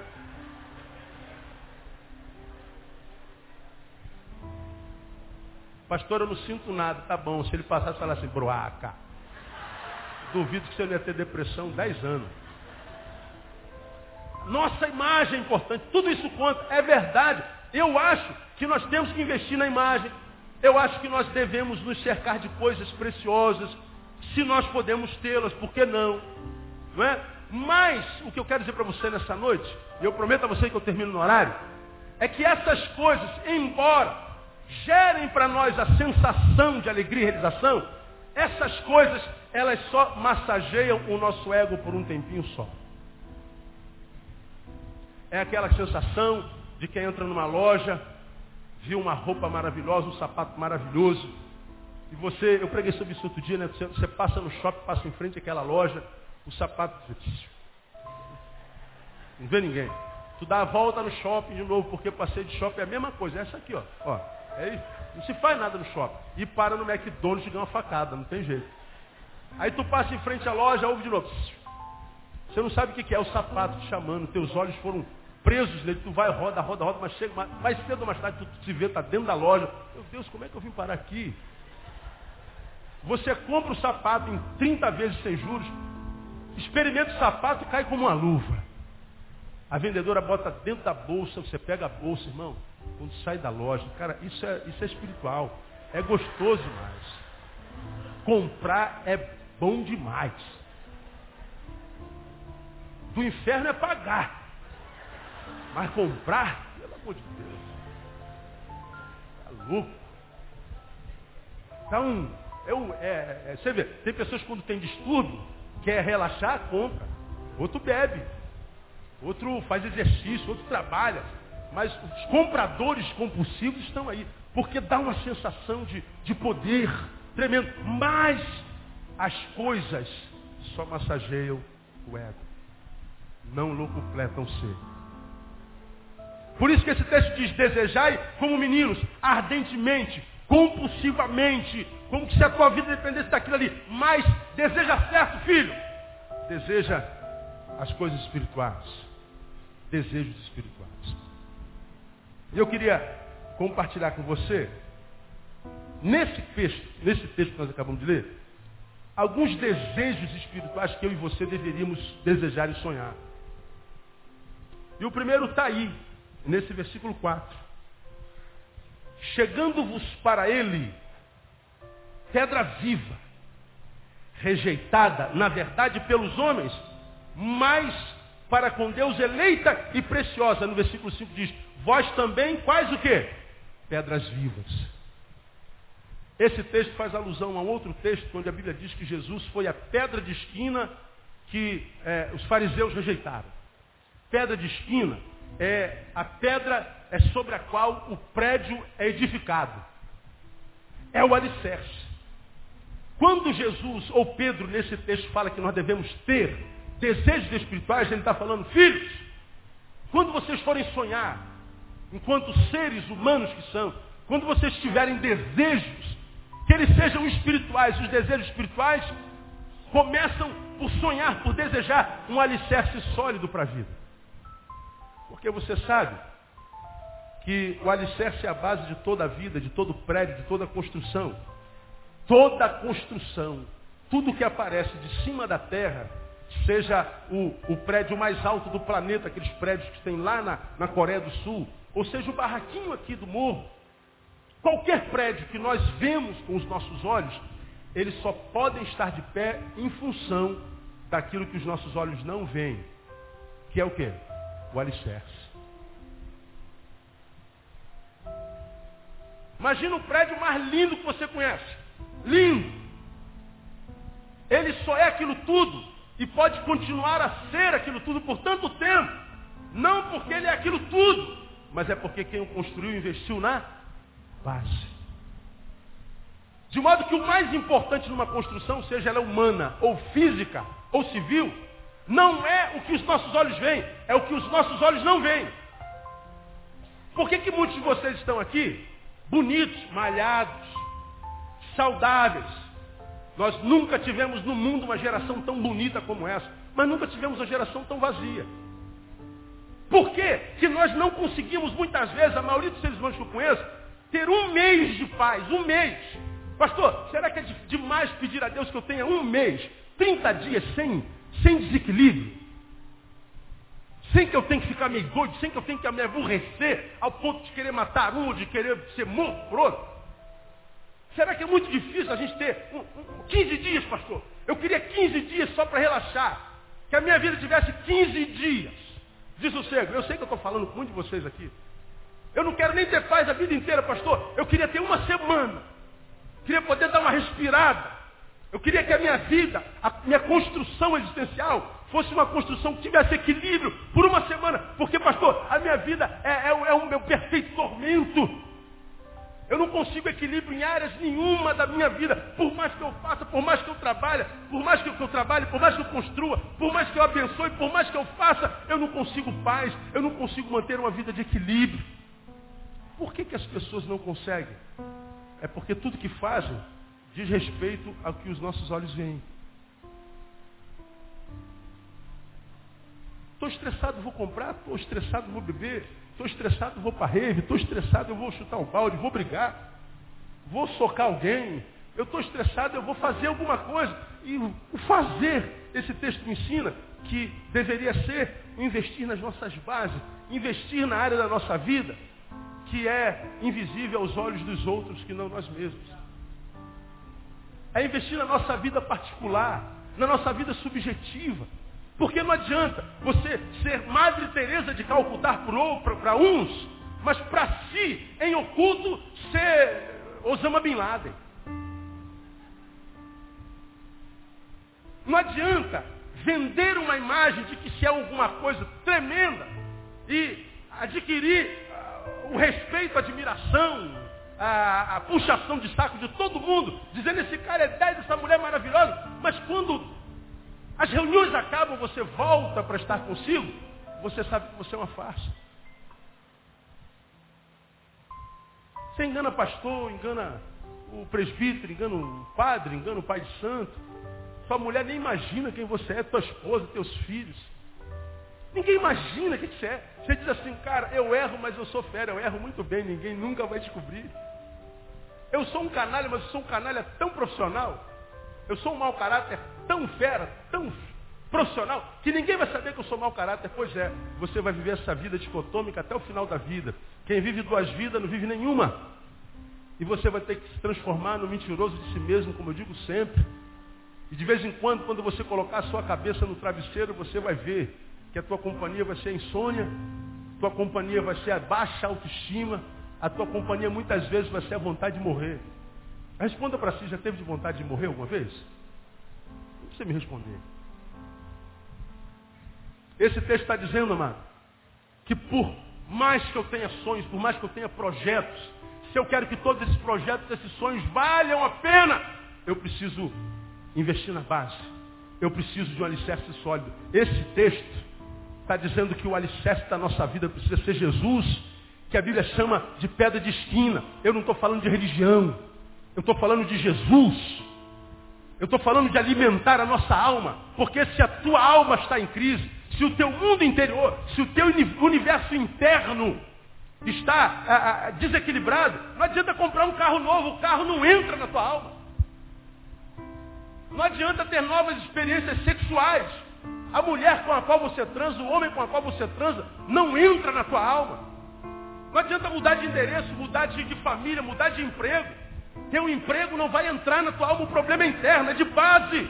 Pastor, eu não sinto nada. Tá bom, se ele passar e falar assim, broaca. Duvido que você não ia ter depressão 10 anos. Nossa imagem é importante. Tudo isso conta. É verdade. Eu acho que nós temos que investir na imagem. Eu acho que nós devemos nos cercar de coisas preciosas, se nós podemos tê-las, por que não? Não é? Mas o que eu quero dizer para você nessa noite, e eu prometo a você que eu termino no horário, é que essas coisas, embora gerem para nós a sensação de alegria e realização, essas coisas, elas só massageiam o nosso ego por um tempinho só. É aquela sensação de quem entra numa loja viu uma roupa maravilhosa, um sapato maravilhoso. E você, eu preguei sobre isso outro dia, né? Você, você passa no shopping, passa em frente àquela loja, o sapato. Não vê ninguém. Tu dá a volta no shopping de novo, porque passei de shopping é a mesma coisa. É essa aqui, ó. ó é não se faz nada no shopping. E para no McDonald's e ganha uma facada, não tem jeito. Aí tu passa em frente à loja, ouve de novo. Você não sabe o que é o sapato te chamando, teus olhos foram presos nele, tu vai, roda, roda, roda, mas chega mais, cedo ou mais tarde, tu se vê, está dentro da loja. Meu Deus, como é que eu vim parar aqui? Você compra o sapato em 30 vezes sem juros, experimenta o sapato e cai como uma luva. A vendedora bota dentro da bolsa, você pega a bolsa, irmão, quando sai da loja. Cara, isso é, isso é espiritual. É gostoso demais. Comprar é bom demais. Do inferno é pagar. Mas comprar, pelo amor de Deus. Tá louco. Então, eu, é, é, você vê, tem pessoas quando tem distúrbio, quer relaxar, compra. Outro bebe. Outro faz exercício, outro trabalha. Mas os compradores compulsivos estão aí. Porque dá uma sensação de, de poder tremendo. Mas as coisas só massageiam o ego. Não lo completam ser. Por isso que esse texto diz, desejai como meninos, ardentemente, compulsivamente, como se a tua vida dependesse daquilo ali. Mas deseja certo, filho. Deseja as coisas espirituais. Desejos espirituais. E eu queria compartilhar com você, nesse texto, nesse texto que nós acabamos de ler, alguns desejos espirituais que eu e você deveríamos desejar e sonhar. E o primeiro está aí, nesse versículo 4. Chegando-vos para ele, pedra viva, rejeitada, na verdade, pelos homens, mas para com Deus eleita e preciosa. No versículo 5 diz, vós também, quais o quê? Pedras vivas. Esse texto faz alusão a um outro texto, onde a Bíblia diz que Jesus foi a pedra de esquina que é, os fariseus rejeitaram. Pedra de esquina é a pedra é sobre a qual o prédio é edificado. É o alicerce. Quando Jesus ou Pedro nesse texto fala que nós devemos ter desejos espirituais, ele está falando, filhos, quando vocês forem sonhar, enquanto seres humanos que são, quando vocês tiverem desejos, que eles sejam espirituais, os desejos espirituais começam por sonhar, por desejar um alicerce sólido para a vida. Porque você sabe que o alicerce é a base de toda a vida, de todo prédio, de toda construção. Toda construção, tudo que aparece de cima da terra, seja o, o prédio mais alto do planeta, aqueles prédios que tem lá na, na Coreia do Sul, ou seja, o barraquinho aqui do morro, qualquer prédio que nós vemos com os nossos olhos, eles só podem estar de pé em função daquilo que os nossos olhos não veem, que é o quê? O alicerce. Imagina o prédio mais lindo que você conhece. Lindo. Ele só é aquilo tudo e pode continuar a ser aquilo tudo por tanto tempo. Não porque ele é aquilo tudo, mas é porque quem o construiu investiu na base. De modo que o mais importante numa construção, seja ela humana, ou física, ou civil, não é o que os nossos olhos veem, é o que os nossos olhos não veem. Por que, que muitos de vocês estão aqui bonitos, malhados, saudáveis. Nós nunca tivemos no mundo uma geração tão bonita como essa, mas nunca tivemos uma geração tão vazia. Por quê? que nós não conseguimos, muitas vezes, a maioria dos seres humanos que eu conheço, ter um mês de paz, um mês. Pastor, será que é demais pedir a Deus que eu tenha um mês, 30 dias sem, sem desequilíbrio? sem que eu tenha que ficar meio doido, sem que eu tenha que me aborrecer ao ponto de querer matar um, de querer ser morto por outro? Será que é muito difícil a gente ter um, um, 15 dias, pastor? Eu queria 15 dias só para relaxar. Que a minha vida tivesse 15 dias de sossego. Eu sei que eu estou falando com muitos de vocês aqui. Eu não quero nem ter paz a vida inteira, pastor. Eu queria ter uma semana. Queria poder dar uma respirada. Eu queria que a minha vida, a minha construção existencial, fosse uma construção que tivesse equilíbrio por uma semana. Porque, pastor, a minha vida é, é, é o meu perfeito tormento. Eu não consigo equilíbrio em áreas nenhuma da minha vida. Por mais que eu faça, por mais que eu trabalhe, por mais que eu trabalhe, por mais que eu construa, por mais que eu abençoe, por mais que eu faça, eu não consigo paz, eu não consigo manter uma vida de equilíbrio. Por que, que as pessoas não conseguem? É porque tudo que fazem diz respeito ao que os nossos olhos veem. Estou estressado, vou comprar. Estou estressado, vou beber. Estou estressado, vou para a rave. Estou estressado, eu vou chutar um balde, vou brigar. Vou socar alguém. Eu estou estressado, eu vou fazer alguma coisa. E o fazer, esse texto me ensina que deveria ser investir nas nossas bases, investir na área da nossa vida, que é invisível aos olhos dos outros que não nós mesmos. É investir na nossa vida particular, na nossa vida subjetiva. Porque não adianta você ser Madre Teresa de Calcutá para uns, mas para si, em oculto, ser Osama Bin Laden. Não adianta vender uma imagem de que se é alguma coisa tremenda e adquirir uh, o respeito, a admiração, a, a, puxação de saco de todo mundo, dizendo esse cara é 10, essa mulher é maravilhosa, mas quando as reuniões acabam, você volta para estar consigo, você sabe que você é uma farsa. Você engana pastor, engana o presbítero, engana o padre, engana o pai de santo. Sua mulher nem imagina quem você é, tua esposa, teus filhos. Ninguém imagina quem você é. Você diz assim, cara, eu erro, mas eu sou fera, eu erro muito bem, ninguém nunca vai descobrir. Eu sou um canalha, mas eu sou um canalha tão profissional. Eu sou um mau caráter tão fera, tão profissional, que ninguém vai saber que eu sou mau caráter. Pois é, você vai viver essa vida dicotômica até o final da vida. Quem vive duas vidas não vive nenhuma. E você vai ter que se transformar no mentiroso de si mesmo, como eu digo sempre. E de vez em quando, quando você colocar a sua cabeça no travesseiro, você vai ver que a tua companhia vai ser a insônia, tua companhia vai ser a baixa autoestima, a tua companhia muitas vezes vai ser a vontade de morrer. Responda para si, já teve de vontade de morrer alguma vez? Precisa me responder. Esse texto está dizendo, amado, que por mais que eu tenha sonhos, por mais que eu tenha projetos, se eu quero que todos esses projetos, esses sonhos valham a pena, eu preciso investir na base. Eu preciso de um alicerce sólido. Esse texto está dizendo que o alicerce da nossa vida precisa ser Jesus, que a Bíblia chama de pedra de esquina. Eu não estou falando de religião. Eu estou falando de Jesus. Eu estou falando de alimentar a nossa alma. Porque se a tua alma está em crise, se o teu mundo interior, se o teu universo interno está ah, ah, desequilibrado, não adianta comprar um carro novo, o carro não entra na tua alma. Não adianta ter novas experiências sexuais. A mulher com a qual você transa, o homem com a qual você transa, não entra na tua alma. Não adianta mudar de endereço, mudar de, de família, mudar de emprego. Teu emprego não vai entrar na tua alma, o problema é interno, é de base.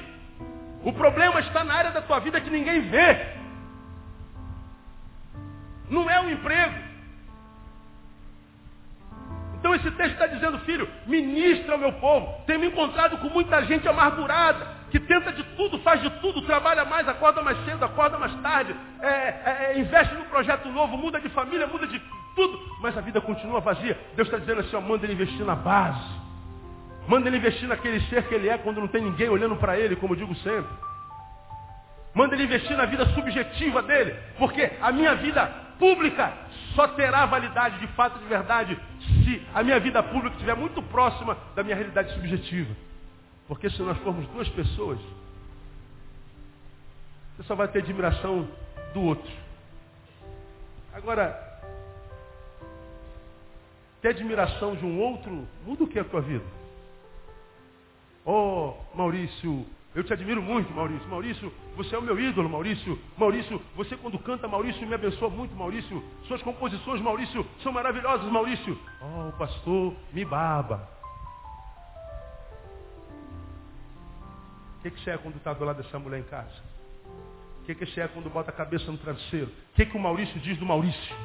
O problema está na área da tua vida que ninguém vê. Não é o emprego. Então esse texto está dizendo, filho, ministra ao meu povo. Tenho me encontrado com muita gente amargurada, que tenta de tudo, faz de tudo, trabalha mais, acorda mais cedo, acorda mais tarde, é, é, é investe num projeto novo, muda de família, muda de tudo, mas a vida continua vazia. Deus está dizendo assim, ó, manda ele investir na base. Manda ele investir naquele ser que ele é quando não tem ninguém olhando para ele, como eu digo sempre. Manda ele investir na vida subjetiva dele, porque a minha vida pública só terá validade de fato de verdade se a minha vida pública estiver muito próxima da minha realidade subjetiva. Porque se nós formos duas pessoas, você só vai ter admiração do outro. Agora, ter admiração de um outro muda o que é a tua vida? Oh, Maurício, eu te admiro muito, Maurício. Maurício, você é o meu ídolo, Maurício. Maurício, você quando canta, Maurício, me abençoa muito, Maurício. Suas composições, Maurício, são maravilhosas, Maurício. Oh, o pastor me baba. O que, que você é quando está do lado dessa mulher em casa? O que, que você é quando bota a cabeça no travesseiro? O que, que o Maurício diz do Maurício?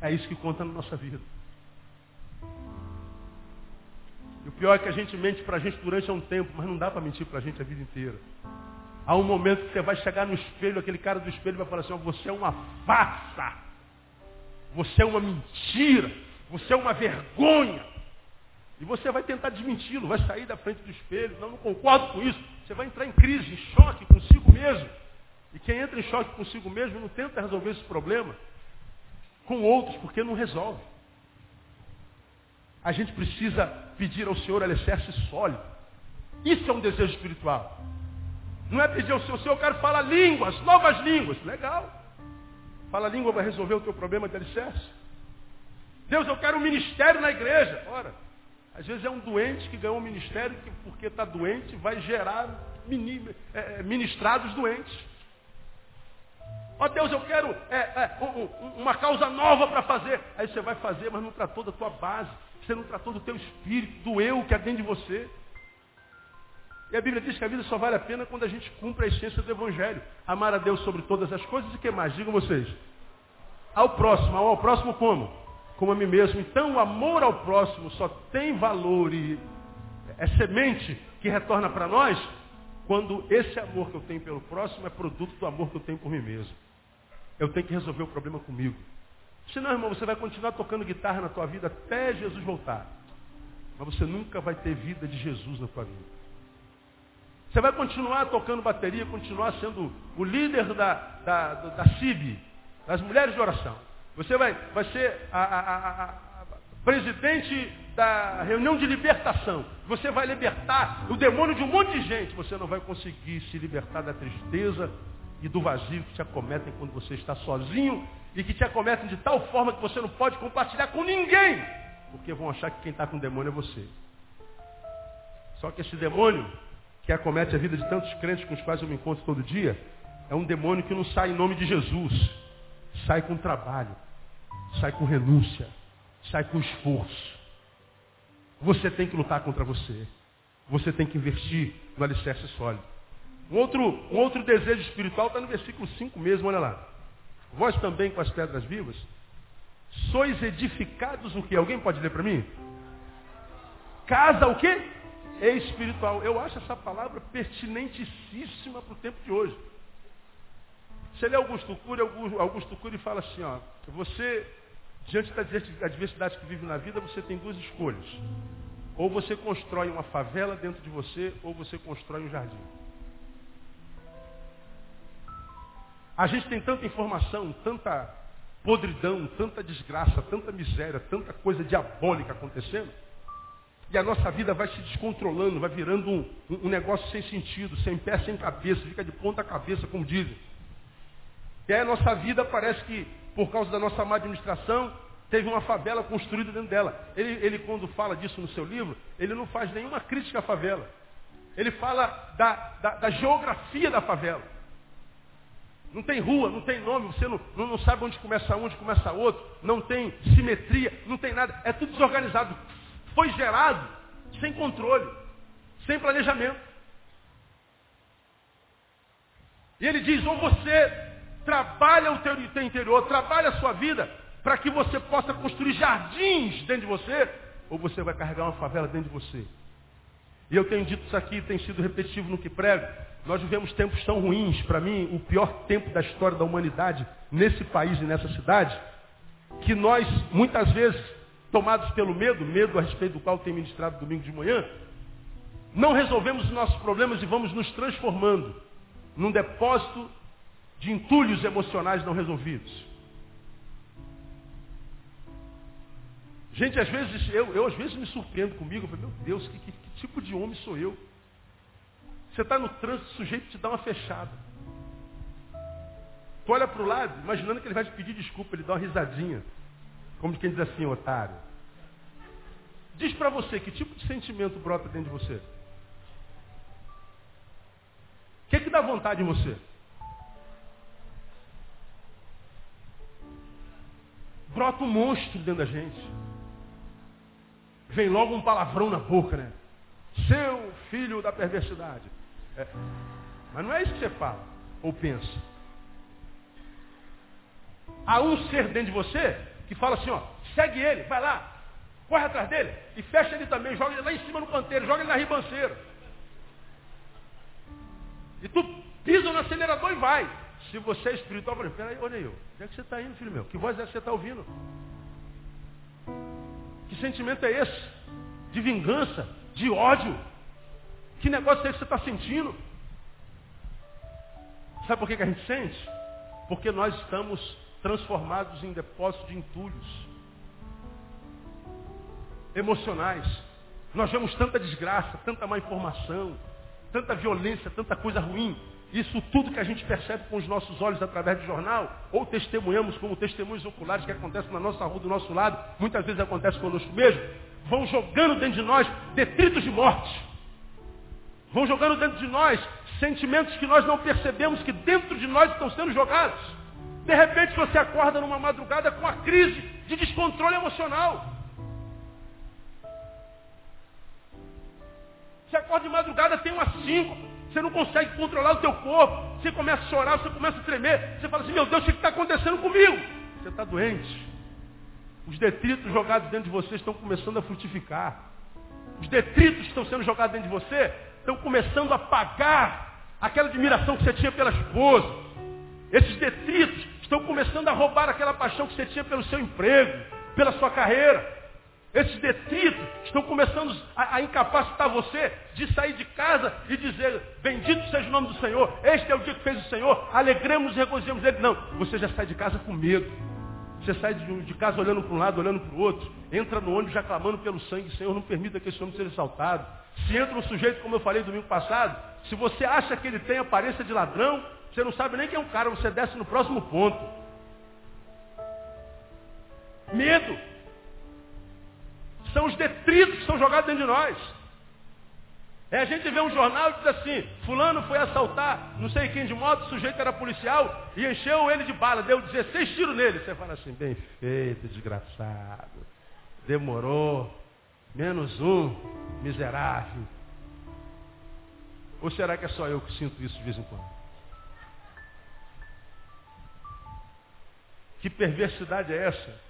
É isso que conta na nossa vida. E o pior é que a gente mente para a gente durante um tempo, mas não dá para mentir para a gente a vida inteira. Há um momento que você vai chegar no espelho, aquele cara do espelho vai falar assim, você é uma farsa. Você é uma mentira. Você é uma vergonha. E você vai tentar desmenti-lo, vai sair da frente do espelho. Não, não concordo com isso. Você vai entrar em crise, em choque consigo mesmo. E quem entra em choque consigo mesmo não tenta resolver esse problema com outros, porque não resolve. A gente precisa pedir ao Senhor alicerce sólido. Isso é um desejo espiritual. Não é pedir ao Senhor, Senhor, eu quero falar línguas, novas línguas. Legal. Fala língua vai resolver o teu problema de alicerce. Deus, eu quero um ministério na igreja. Ora, às vezes é um doente que ganhou um ministério que, porque está doente, vai gerar é, ministrados doentes. Ó oh, Deus, eu quero é, é, um, uma causa nova para fazer. Aí você vai fazer, mas não tratou da tua base. Você não tratou do teu espírito, do eu que há dentro de você. E a Bíblia diz que a vida só vale a pena quando a gente cumpre a essência do Evangelho. Amar a Deus sobre todas as coisas e que mais? Digam vocês. Ao próximo. Ao próximo como? Como a mim mesmo. Então o amor ao próximo só tem valor e é semente que retorna para nós quando esse amor que eu tenho pelo próximo é produto do amor que eu tenho por mim mesmo. Eu tenho que resolver o problema comigo. Senão, irmão, você vai continuar tocando guitarra na tua vida até Jesus voltar. Mas você nunca vai ter vida de Jesus na tua vida. Você vai continuar tocando bateria, continuar sendo o líder da, da, da CIB, das mulheres de oração. Você vai, vai ser a, a, a, a presidente da reunião de libertação. Você vai libertar o demônio de um monte de gente. Você não vai conseguir se libertar da tristeza e do vazio que te acometem quando você está sozinho e que te acometem de tal forma que você não pode compartilhar com ninguém. Porque vão achar que quem está com o demônio é você. Só que esse demônio que acomete a vida de tantos crentes com os quais eu me encontro todo dia, é um demônio que não sai em nome de Jesus. Sai com trabalho, sai com renúncia, sai com esforço. Você tem que lutar contra você. Você tem que investir no alicerce sólido. Um outro, um outro desejo espiritual está no versículo 5 mesmo, olha lá. Vós também com as pedras vivas, sois edificados o que? Alguém pode ler para mim? Casa o quê? Espiritual. Eu acho essa palavra pertinentíssima para o tempo de hoje. Você lê Augusto Cury, Augusto Cury fala assim, ó, você, diante da adversidade que vive na vida, você tem duas escolhas. Ou você constrói uma favela dentro de você, ou você constrói um jardim. A gente tem tanta informação, tanta podridão, tanta desgraça, tanta miséria, tanta coisa diabólica acontecendo, e a nossa vida vai se descontrolando, vai virando um, um negócio sem sentido, sem pé, sem cabeça, fica de ponta cabeça, como dizem. E aí a nossa vida parece que, por causa da nossa má administração, teve uma favela construída dentro dela. Ele, ele, quando fala disso no seu livro, ele não faz nenhuma crítica à favela. Ele fala da, da, da geografia da favela. Não tem rua, não tem nome, você não, não, não sabe onde começa um, onde começa outro, não tem simetria, não tem nada, é tudo desorganizado. Foi gerado sem controle, sem planejamento. E ele diz, ou você trabalha o teu interior, trabalha a sua vida, para que você possa construir jardins dentro de você, ou você vai carregar uma favela dentro de você. E eu tenho dito isso aqui, tem sido repetitivo no que prego. Nós vivemos tempos tão ruins, para mim, o pior tempo da história da humanidade, nesse país e nessa cidade, que nós, muitas vezes, tomados pelo medo, medo a respeito do qual tem ministrado domingo de manhã, não resolvemos os nossos problemas e vamos nos transformando num depósito de entulhos emocionais não resolvidos. Gente, às vezes, eu, eu às vezes me surpreendo comigo, eu falo, meu Deus, que, que, que tipo de homem sou eu? Você está no trânsito, o sujeito te dá uma fechada. Tu olha para o lado, imaginando que ele vai te pedir desculpa, ele dá uma risadinha. Como quem diz assim, otário. Diz para você, que tipo de sentimento brota dentro de você? O que, que dá vontade em você? brota um monstro dentro da gente. Vem logo um palavrão na boca, né? Seu filho da perversidade. É. Mas não é isso que você fala ou pensa. Há um ser dentro de você que fala assim, ó, segue ele, vai lá, corre atrás dele e fecha ele também, joga ele lá em cima no canteiro, joga ele na ribanceira. E tu pisa no acelerador e vai. Se você é espiritual, fala, peraí, olha aí, onde é que você está indo, filho meu? Que voz é essa que você está ouvindo? Que sentimento é esse? De vingança? De ódio? Que negócio é esse que você está sentindo? Sabe por que, que a gente sente? Porque nós estamos transformados em depósito de entulhos emocionais. Nós vemos tanta desgraça, tanta má informação, tanta violência, tanta coisa ruim. Isso tudo que a gente percebe com os nossos olhos através do jornal, ou testemunhamos como testemunhos oculares que acontecem na nossa rua, do nosso lado, muitas vezes acontece conosco mesmo, vão jogando dentro de nós detritos de morte. Vão jogando dentro de nós sentimentos que nós não percebemos que dentro de nós estão sendo jogados. De repente você acorda numa madrugada com a crise de descontrole emocional. Você acorda de madrugada, tem uma síncope. Você não consegue controlar o teu corpo. Você começa a chorar, você começa a tremer. Você fala assim, meu Deus, o que está acontecendo comigo? Você está doente. Os detritos jogados dentro de você estão começando a frutificar. Os detritos que estão sendo jogados dentro de você estão começando a apagar aquela admiração que você tinha pela esposa. Esses detritos estão começando a roubar aquela paixão que você tinha pelo seu emprego, pela sua carreira. Esses detritos estão começando a, a, incapacitar você de sair de casa e dizer, bendito seja o nome do Senhor, este é o dia que fez o Senhor, alegremos e regozijemos dele. Não, você já sai de casa com medo. Você sai de, casa olhando para um lado, olhando para o outro, entra no ônibus já clamando pelo sangue, Senhor, não permita que esse homem seja assaltado. Se entra um sujeito, como eu falei domingo passado, se você acha que ele tem aparência de ladrão, você não sabe nem quem é o cara, você desce no próximo ponto. Medo. São os detritos que são jogados dentro de nós. É a gente vê um jornal e diz assim, fulano foi assaltar não sei quem de moto, o sujeito era policial e encheu ele de bala, deu 16 tiros nele. Você fala assim, bem feito, desgraçado. Demorou. Menos um, miserável. Ou será que é só eu que sinto isso de vez em quando? Que perversidade é essa?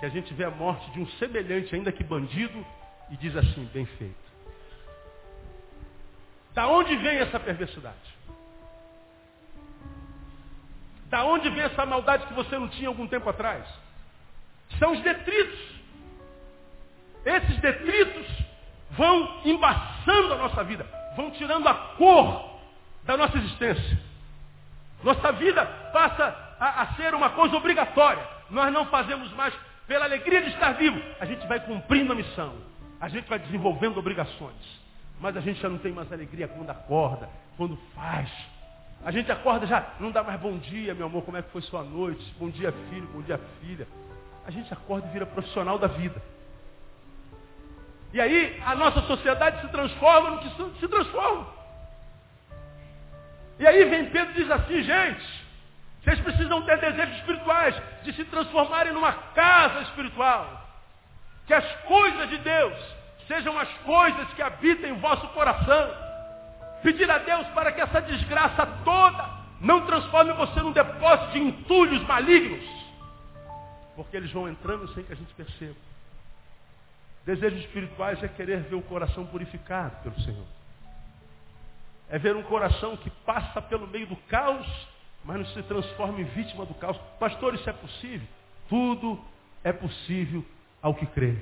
Que a gente vê a morte de um semelhante, ainda que bandido, e diz assim, bem feito. Da onde vem essa perversidade? Da onde vem essa maldade que você não tinha algum tempo atrás? São os detritos. Esses detritos vão embaçando a nossa vida, vão tirando a cor da nossa existência. Nossa vida passa a, a ser uma coisa obrigatória. Nós não fazemos mais pela alegria de estar vivo. A gente vai cumprindo a missão. A gente vai desenvolvendo obrigações. Mas a gente já não tem mais alegria quando acorda, quando faz. A gente acorda já, não dá mais bom dia, meu amor, como é que foi sua noite? Bom dia, filho, bom dia, filha. A gente acorda e vira profissional da vida. E aí a nossa sociedade se transforma no que se transforma. E aí vem Pedro e diz assim, gente, vocês precisam ter desejos espirituais de se transformarem numa casa espiritual. Que as coisas de Deus sejam as coisas que habitam em vosso coração. Pedir a Deus para que essa desgraça toda não transforme você num depósito de entulhos malignos. Porque eles vão entrando sem que a gente perceba. Desejos espirituais é querer ver o coração purificado pelo Senhor. É ver um coração que passa pelo meio do caos, mas não se transforma em vítima do caos. Pastor, isso é possível? Tudo é possível ao que crê.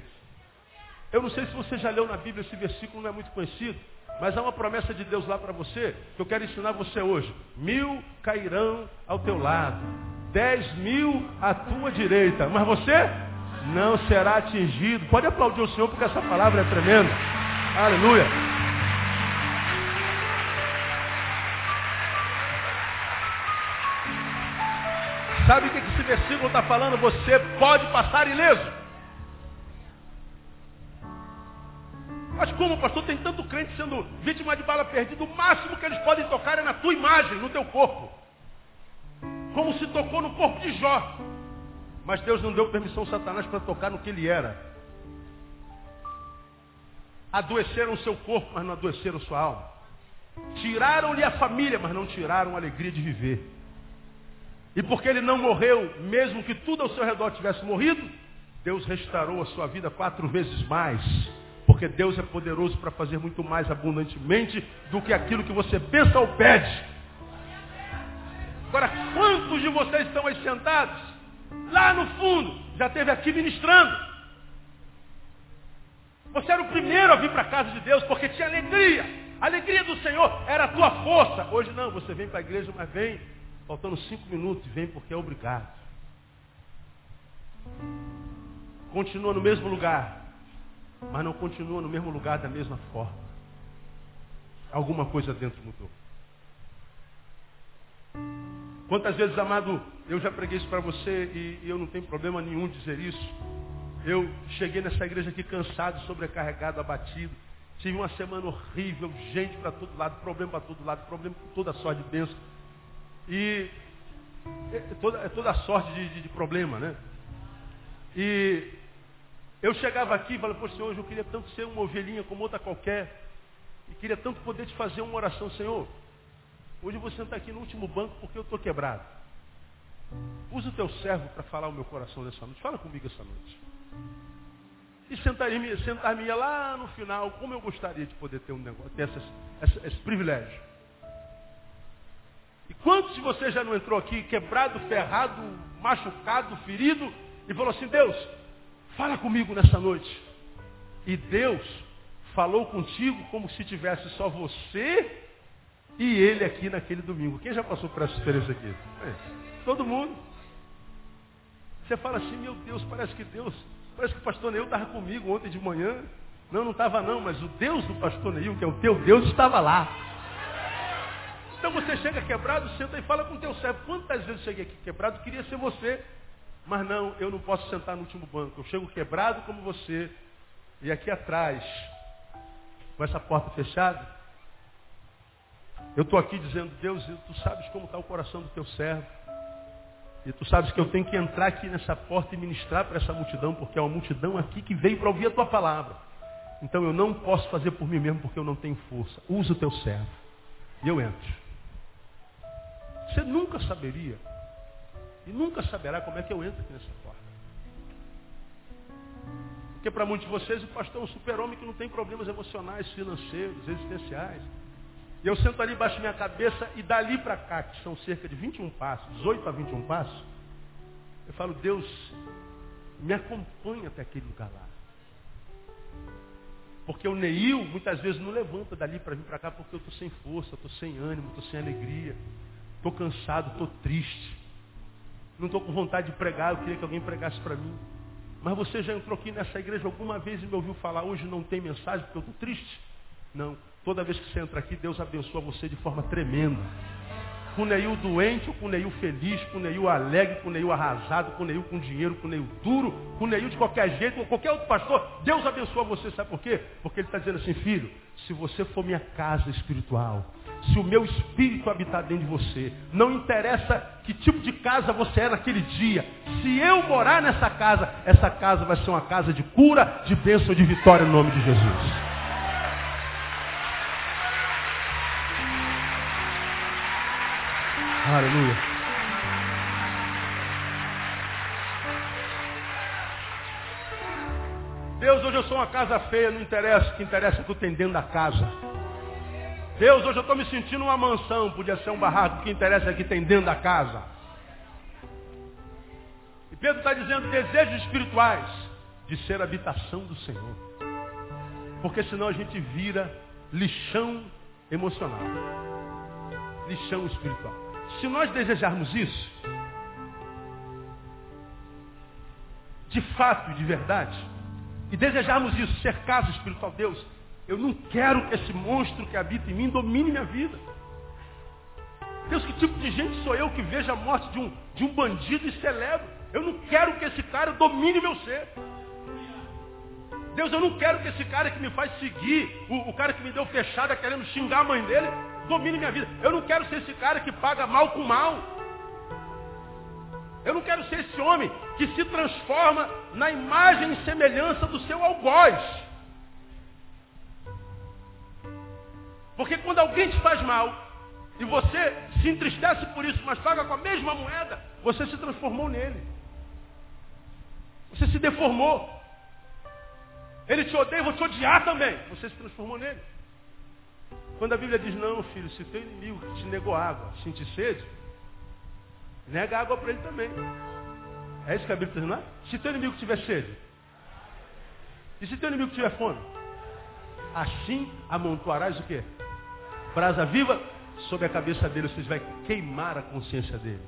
Eu não sei se você já leu na Bíblia esse versículo, não é muito conhecido, mas há uma promessa de Deus lá para você, que eu quero ensinar você hoje. Mil cairão ao teu lado, dez mil à tua direita, mas você não será atingido. Pode aplaudir o Senhor porque essa palavra é tremenda. Aleluia. Sabe o que esse versículo está falando? Você pode passar ileso. Mas como, pastor, tem tanto crente sendo vítima de bala perdida, o máximo que eles podem tocar é na tua imagem, no teu corpo. Como se tocou no corpo de Jó. Mas Deus não deu permissão a Satanás para tocar no que ele era. Adoeceram seu corpo, mas não adoeceram sua alma. Tiraram-lhe a família, mas não tiraram a alegria de viver. E porque ele não morreu, mesmo que tudo ao seu redor tivesse morrido, Deus restaurou a sua vida quatro vezes mais. Porque Deus é poderoso para fazer muito mais abundantemente do que aquilo que você pensa ou pede. Agora, quantos de vocês estão aí sentados lá no fundo, já esteve aqui ministrando. Você era o primeiro a vir para a casa de Deus porque tinha alegria. A alegria do Senhor era a tua força. Hoje não, você vem para a igreja, mas vem faltando cinco minutos, vem porque é obrigado. Continua no mesmo lugar, mas não continua no mesmo lugar da mesma forma. Alguma coisa dentro mudou. Quantas vezes, amado, eu já preguei isso para você e, e eu não tenho problema nenhum dizer isso. Eu cheguei nessa igreja aqui cansado, sobrecarregado, abatido. Tive uma semana horrível, gente para todo lado, problema para todo lado, problema com toda sorte de bênção. E é, é toda, é toda sorte de, de, de, problema, né? E eu chegava aqui e falava, poxa, Senhor, eu queria tanto ser uma ovelhinha como outra qualquer. E queria tanto poder te fazer uma oração, Senhor. Hoje eu vou sentar aqui no último banco porque eu estou quebrado. Usa o teu servo para falar o meu coração nessa noite. Fala comigo essa noite. E sentar-me sentar lá no final, como eu gostaria de poder ter um negócio, ter esse privilégio. E quantos de vocês já não entrou aqui quebrado, ferrado, machucado, ferido, e falou assim, Deus, Fala comigo nessa noite. E Deus falou contigo como se tivesse só você e ele aqui naquele domingo. Quem já passou por essa experiência aqui? É, todo mundo. Você fala assim, meu Deus, parece que Deus, parece que o pastor Neil estava comigo ontem de manhã. Não, não estava não, mas o Deus do pastor Neil, que é o teu Deus, estava lá. Então você chega quebrado, senta e fala com o teu servo. Quantas vezes eu cheguei aqui quebrado, queria ser você. Mas não, eu não posso sentar no último banco. Eu chego quebrado como você. E aqui atrás, com essa porta fechada, eu estou aqui dizendo, Deus, tu sabes como está o coração do teu servo. E tu sabes que eu tenho que entrar aqui nessa porta e ministrar para essa multidão, porque é uma multidão aqui que veio para ouvir a tua palavra. Então eu não posso fazer por mim mesmo porque eu não tenho força. Usa o teu servo. E eu entro. Você nunca saberia. E nunca saberá como é que eu entro aqui nessa porta. Porque para muitos de vocês o pastor é um super-homem que não tem problemas emocionais, financeiros, existenciais. E eu sento ali embaixo da minha cabeça e dali para cá, que são cerca de 21 passos, 18 a 21 passos, eu falo, Deus, me acompanha até aquele lugar lá. Porque o Neil muitas vezes não levanta dali para vir para cá porque eu estou sem força, estou sem ânimo, estou sem alegria, estou cansado, estou triste. Não estou com vontade de pregar, eu queria que alguém pregasse para mim. Mas você já entrou aqui nessa igreja alguma vez e me ouviu falar, hoje não tem mensagem porque eu estou triste? Não. Toda vez que você entra aqui, Deus abençoa você de forma tremenda. Com Neil doente, com Neil feliz, com Neil alegre, com Neil arrasado, com Neil com dinheiro, com Neil duro, com Neil de qualquer jeito, ou qualquer outro pastor, Deus abençoa você, sabe por quê? Porque Ele está dizendo assim, filho, se você for minha casa espiritual, se o meu espírito habitar dentro de você, não interessa que tipo de casa você é naquele dia, se eu morar nessa casa, essa casa vai ser uma casa de cura, de bênção, de vitória no nome de Jesus. Aleluia. Deus, hoje eu sou uma casa feia, não interessa, o que interessa é que tu tem dentro da casa. Deus, hoje eu estou me sentindo uma mansão, podia ser um barraco, o que interessa é que tem dentro da casa. E Pedro está dizendo desejos espirituais de ser habitação do Senhor. Porque senão a gente vira lixão emocional. Lixão espiritual. Se nós desejarmos isso, de fato e de verdade, e desejarmos isso, ser casa espiritual Deus, eu não quero que esse monstro que habita em mim domine minha vida. Deus, que tipo de gente sou eu que vejo a morte de um, de um bandido e celebro? Eu não quero que esse cara domine meu ser. Deus, eu não quero que esse cara que me faz seguir, o, o cara que me deu fechada querendo xingar a mãe dele, domine minha vida. Eu não quero ser esse cara que paga mal com mal. Eu não quero ser esse homem que se transforma na imagem e semelhança do seu algoz. Porque quando alguém te faz mal e você se entristece por isso, mas paga com a mesma moeda, você se transformou nele. Você se deformou. Ele te odeia, vou te odiar também. Você se transformou nele. Quando a Bíblia diz, não, filho, se teu inimigo te negou água, sentir sede, nega água para ele também. É isso que a Bíblia está dizendo, não é? Se teu inimigo tiver sede, e se teu inimigo tiver fome, assim amontoarás o quê? Brasa viva sobre a cabeça dele, vocês vai queimar a consciência dele.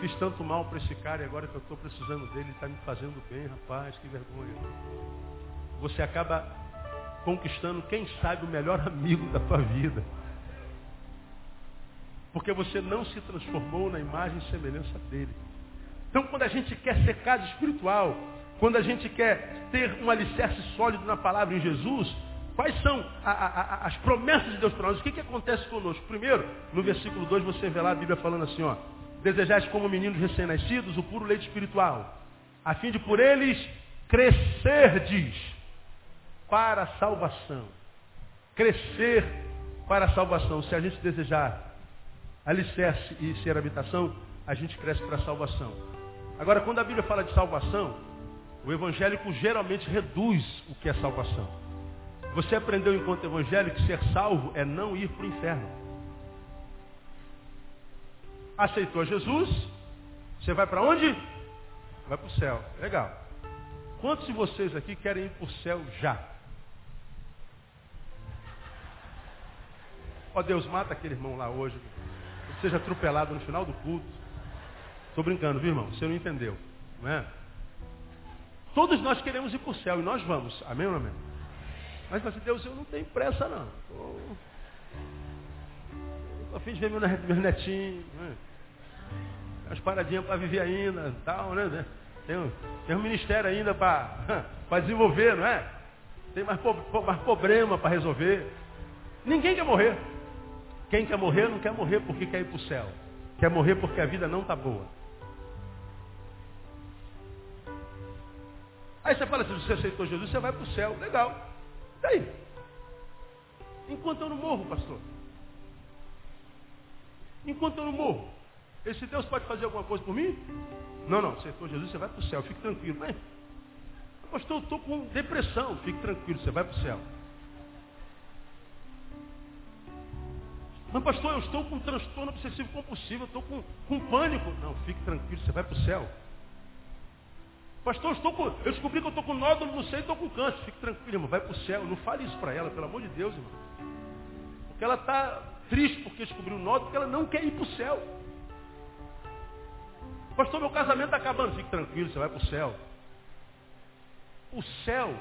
Fiz tanto mal para esse cara e agora que eu estou precisando dele, ele está me fazendo bem, rapaz, que vergonha. Você acaba conquistando, quem sabe, o melhor amigo da tua vida. Porque você não se transformou na imagem e semelhança dele. Então, quando a gente quer ser casa espiritual, quando a gente quer ter um alicerce sólido na palavra em Jesus, quais são a, a, a, as promessas de Deus para nós? O que, que acontece conosco? Primeiro, no versículo 2, você vê lá a Bíblia falando assim, ó. Desejais como meninos recém-nascidos o puro leite espiritual, a fim de por eles crescerdes para a salvação. Crescer para a salvação. Se a gente desejar alicerce e ser habitação, a gente cresce para a salvação. Agora, quando a Bíblia fala de salvação, o evangélico geralmente reduz o que é salvação. Você aprendeu enquanto evangélico que ser salvo é não ir para o inferno. Aceitou Jesus, você vai para onde? Vai para o céu. Legal. Quantos de vocês aqui querem ir para o céu já? Ó Deus, mata aquele irmão lá hoje. Que seja atropelado no final do culto. Estou brincando, viu irmão? Você não entendeu. Não é? Todos nós queremos ir para o céu e nós vamos. Amém ou não amém? Mas assim, Deus, eu não tenho pressa não. Estou a fim de ver meus netinhos. Né? As paradinhas para viver ainda tal, né? Tem um, tem um ministério ainda para desenvolver, não é? Tem mais, mais problema para resolver. Ninguém quer morrer. Quem quer morrer não quer morrer porque quer ir para o céu. Quer morrer porque a vida não está boa. Aí você fala assim, se você aceitou Jesus, você vai para o céu. Legal. E daí? Enquanto eu não morro, pastor. Enquanto eu não morro. Esse Deus pode fazer alguma coisa por mim? Não, não, for Jesus, você vai para o céu, fique tranquilo. Mas, pastor, eu estou com depressão, fique tranquilo, você vai para o céu. Mas, pastor, eu estou com transtorno obsessivo compulsivo, eu estou com, com pânico. Não, fique tranquilo, você vai para o céu. Pastor, eu, estou com, eu descobri que eu estou com nódulo no seio e estou com câncer. Fique tranquilo, irmão, vai para o céu. Não fale isso para ela, pelo amor de Deus, irmão. Porque ela está triste porque descobriu o nódulo, porque ela não quer ir para o céu. Pastor, meu casamento está acabando. Fique tranquilo, você vai para o céu. O céu,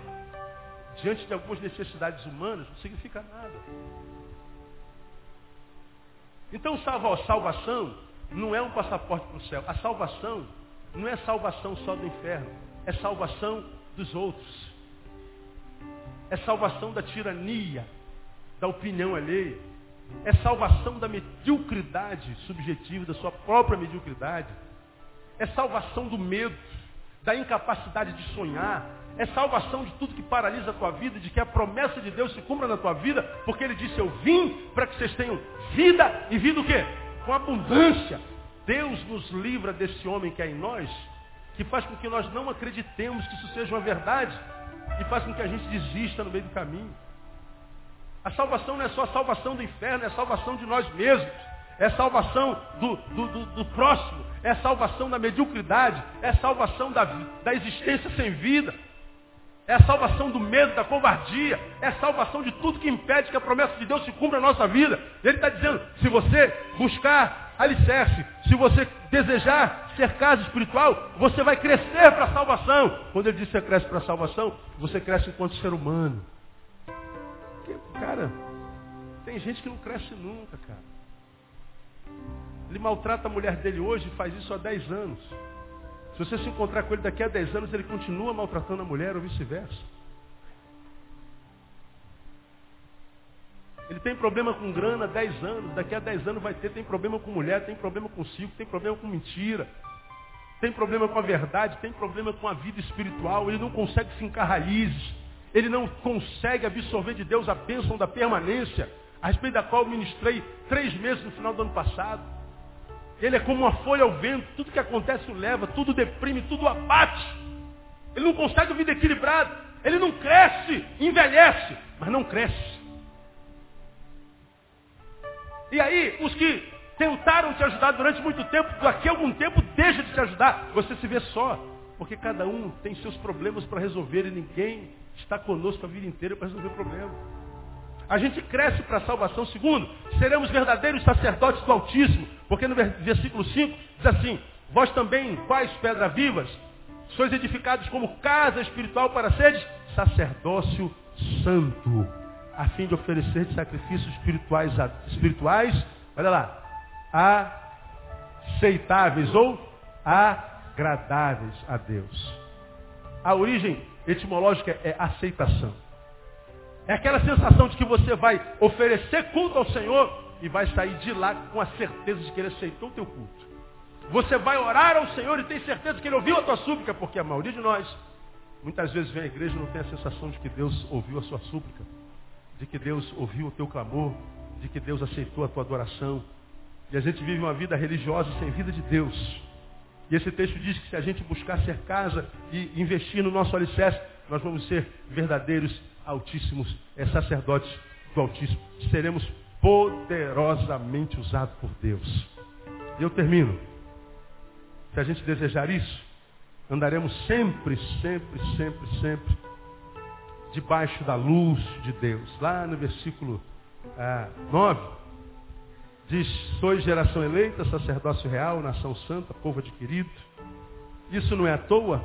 diante de algumas necessidades humanas, não significa nada. Então, salvação não é um passaporte para o céu. A salvação não é salvação só do inferno. É salvação dos outros. É salvação da tirania, da opinião alheia. É salvação da mediocridade subjetiva, da sua própria mediocridade é salvação do medo, da incapacidade de sonhar, é salvação de tudo que paralisa a tua vida, de que a promessa de Deus se cumpra na tua vida, porque Ele disse, eu vim para que vocês tenham vida e vida o quê? Com abundância. Deus nos livra desse homem que é em nós, que faz com que nós não acreditemos que isso seja uma verdade, e faz com que a gente desista no meio do caminho. A salvação não é só a salvação do inferno, é a salvação de nós mesmos é salvação do, do, do, do, próximo, é salvação da mediocridade, é salvação da, da existência sem vida, é salvação do medo, da covardia, é salvação de tudo que impede que a promessa de Deus se cumpra na nossa vida. Ele está dizendo, se você buscar alicerce, se você desejar ser casa espiritual, você vai crescer para a salvação. Quando ele diz que você cresce para a salvação, você cresce enquanto ser humano. Porque, cara, tem gente que não cresce nunca, cara. Ele maltrata a mulher dele hoje e faz isso há 10 anos. Se você se encontrar com ele daqui a 10 anos, ele continua maltratando a mulher ou vice-versa. Ele tem problema com grana há 10 anos, daqui a 10 anos vai ter, tem problema com mulher, tem problema consigo, tem problema com mentira, tem problema com a verdade, tem problema com a vida espiritual, ele não consegue fincar raízes, ele não consegue absorver de Deus a bênção da permanência a respeito da qual eu ministrei três meses no final do ano passado. Ele é como uma folha ao vento, tudo que acontece o leva, tudo deprime, tudo abate. Ele não consegue vida equilibrada. Ele não cresce, envelhece, mas não cresce. E aí, os que tentaram te ajudar durante muito tempo, daqui a algum tempo deixa de te ajudar. Você se vê só, porque cada um tem seus problemas para resolver e ninguém está conosco a vida inteira para resolver o problema. A gente cresce para a salvação. Segundo, seremos verdadeiros sacerdotes do Altíssimo. Porque no versículo 5 diz assim, vós também, quais pedras vivas, sois edificados como casa espiritual para seres sacerdócio santo, a fim de oferecer sacrifícios espirituais, espirituais, olha lá, aceitáveis ou agradáveis a Deus. A origem etimológica é aceitação. É aquela sensação de que você vai oferecer culto ao Senhor e vai sair de lá com a certeza de que Ele aceitou o teu culto. Você vai orar ao Senhor e tem certeza que Ele ouviu a tua súplica, porque a maioria de nós, muitas vezes vem à igreja e não tem a sensação de que Deus ouviu a sua súplica, de que Deus ouviu o teu clamor, de que Deus aceitou a tua adoração. E a gente vive uma vida religiosa sem vida de Deus. E esse texto diz que se a gente buscar ser casa e investir no nosso alicerce, nós vamos ser verdadeiros altíssimos, é, sacerdotes do Altíssimo. Seremos poderosamente usados por Deus. E eu termino. Se a gente desejar isso, andaremos sempre, sempre, sempre, sempre debaixo da luz de Deus. Lá no versículo ah, 9, diz, sois geração eleita, sacerdócio real, nação santa, povo adquirido. Isso não é à toa,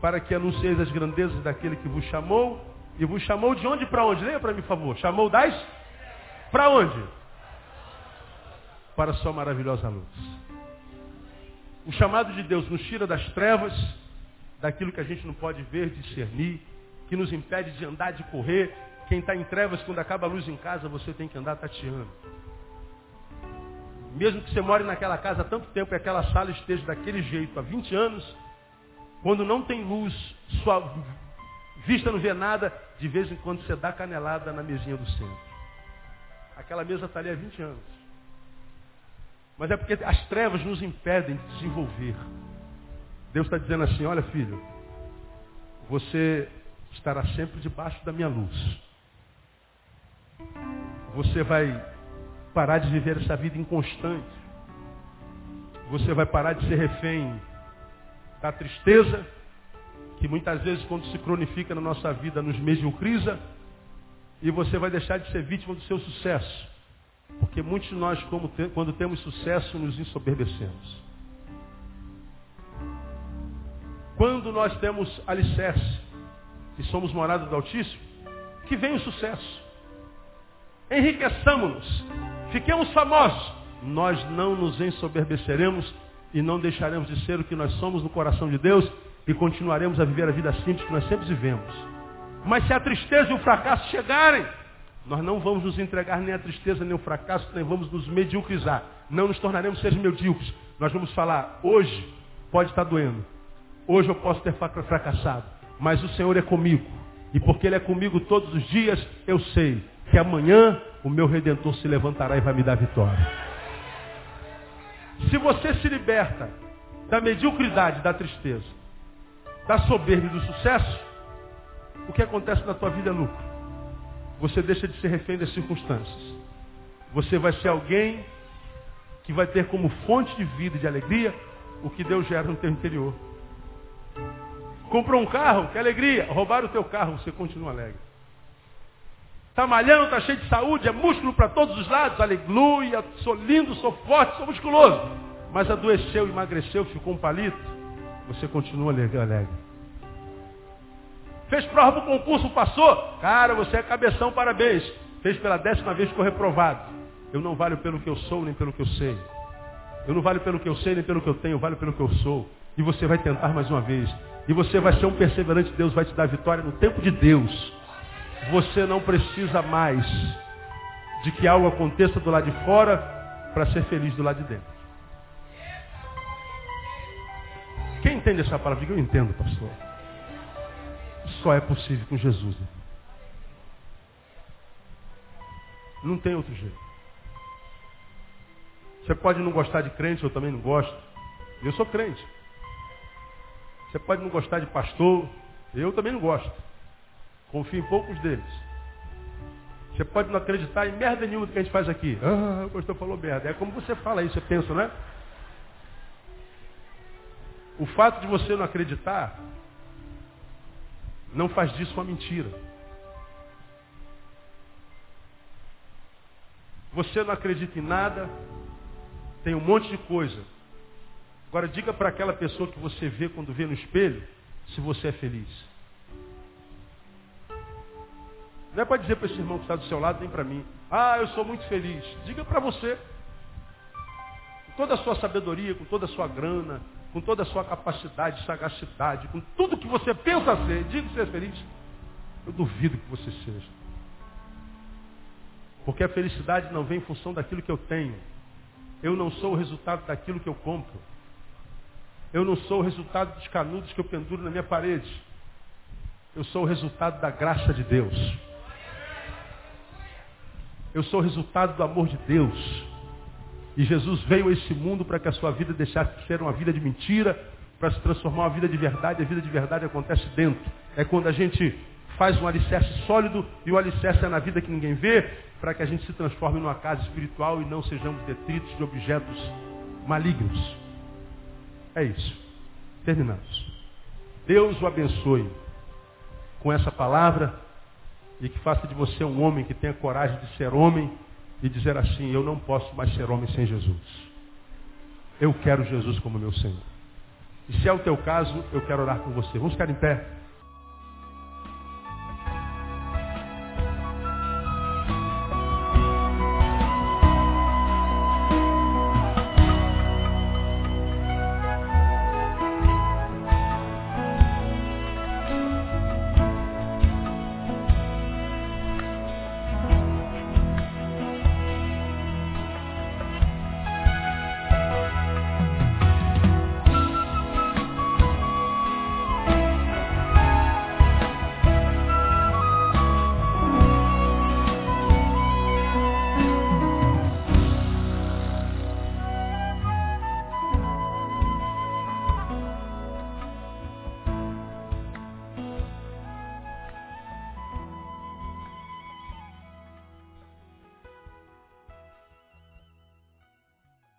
para que anuncieis as grandezas daquele que vos chamou, e vos chamou de onde para onde? Leia para mim, por favor. Chamou das? Para onde? Para a sua maravilhosa luz. O chamado de Deus nos tira das trevas, daquilo que a gente não pode ver, discernir, que nos impede de andar, de correr. Quem está em trevas, quando acaba a luz em casa, você tem que andar tateando. Mesmo que você more naquela casa há tanto tempo e aquela sala esteja daquele jeito há 20 anos, quando não tem luz, sua vista não vê nada, de vez em quando você dá canelada na mesinha do centro. Aquela mesa está ali há 20 anos. Mas é porque as trevas nos impedem de desenvolver. Deus está dizendo assim, olha filho, você estará sempre debaixo da minha luz. Você vai parar de viver essa vida inconstante. Você vai parar de ser refém da tristeza, que muitas vezes quando se cronifica na nossa vida nos mediocriza, e você vai deixar de ser vítima do seu sucesso. Porque muitos de nós, quando temos sucesso, nos ensoberbecemos. Quando nós temos alicerce, e somos morada do Altíssimo, que vem o sucesso. Enriqueçamos-nos, fiquemos famosos. Nós não nos ensoberbeceremos e não deixaremos de ser o que nós somos no coração de Deus e continuaremos a viver a vida simples que nós sempre vivemos. Mas se a tristeza e o fracasso chegarem, nós não vamos nos entregar nem à tristeza nem ao fracasso, nem vamos nos mediocrizar. Não nos tornaremos seres medíocres. Nós vamos falar, hoje pode estar doendo. Hoje eu posso ter fracassado mas o Senhor é comigo. E porque Ele é comigo todos os dias, eu sei que amanhã o meu Redentor se levantará e vai me dar vitória. Se você se liberta da mediocridade, da tristeza, da soberba e do sucesso, o que acontece na tua vida é lucro. Você deixa de ser refém das circunstâncias. Você vai ser alguém que vai ter como fonte de vida e de alegria o que Deus gera no teu interior. Comprou um carro, que alegria. Roubaram o teu carro, você continua alegre. Está malhando, está cheio de saúde, é músculo para todos os lados. Aleluia, sou lindo, sou forte, sou musculoso. Mas adoeceu, emagreceu, ficou um palito. Você continua alegre. Fez prova para o concurso, passou. Cara, você é cabeção, parabéns. Fez pela décima vez, ficou reprovado. Eu não valho pelo que eu sou, nem pelo que eu sei. Eu não valho pelo que eu sei, nem pelo que eu tenho, eu valho pelo que eu sou. E você vai tentar mais uma vez. E você vai ser um perseverante, Deus vai te dar vitória no tempo de Deus. Você não precisa mais de que algo aconteça do lado de fora para ser feliz do lado de dentro. Quem entende essa palavra? Eu entendo, pastor. Só é possível com Jesus. Não tem outro jeito. Você pode não gostar de crente, eu também não gosto. Eu sou crente. Você pode não gostar de pastor, eu também não gosto. Confio em poucos deles. Você pode não acreditar em merda nenhuma do que a gente faz aqui. Ah, o pastor falou merda. É como você fala isso, você pensa, não é? O fato de você não acreditar não faz disso uma mentira. Você não acredita em nada, tem um monte de coisa. Agora diga para aquela pessoa que você vê quando vê no espelho, se você é feliz. Não é para dizer para esse irmão que está do seu lado, nem para mim. Ah, eu sou muito feliz. Diga para você. Com toda a sua sabedoria, com toda a sua grana, com toda a sua capacidade, sagacidade, com tudo que você pensa ser, você é feliz. Eu duvido que você seja. Porque a felicidade não vem em função daquilo que eu tenho. Eu não sou o resultado daquilo que eu compro. Eu não sou o resultado dos canudos que eu penduro na minha parede. Eu sou o resultado da graça de Deus. Eu sou o resultado do amor de Deus. E Jesus veio a esse mundo para que a sua vida deixasse de ser uma vida de mentira, para se transformar uma vida de verdade. A vida de verdade acontece dentro. É quando a gente faz um alicerce sólido e o alicerce é na vida que ninguém vê, para que a gente se transforme numa casa espiritual e não sejamos detritos de objetos malignos. É isso. Terminamos. Deus o abençoe com essa palavra e que faça de você um homem que tenha coragem de ser homem e dizer assim: Eu não posso mais ser homem sem Jesus. Eu quero Jesus como meu Senhor. E se é o teu caso, eu quero orar com você. Vamos ficar em pé.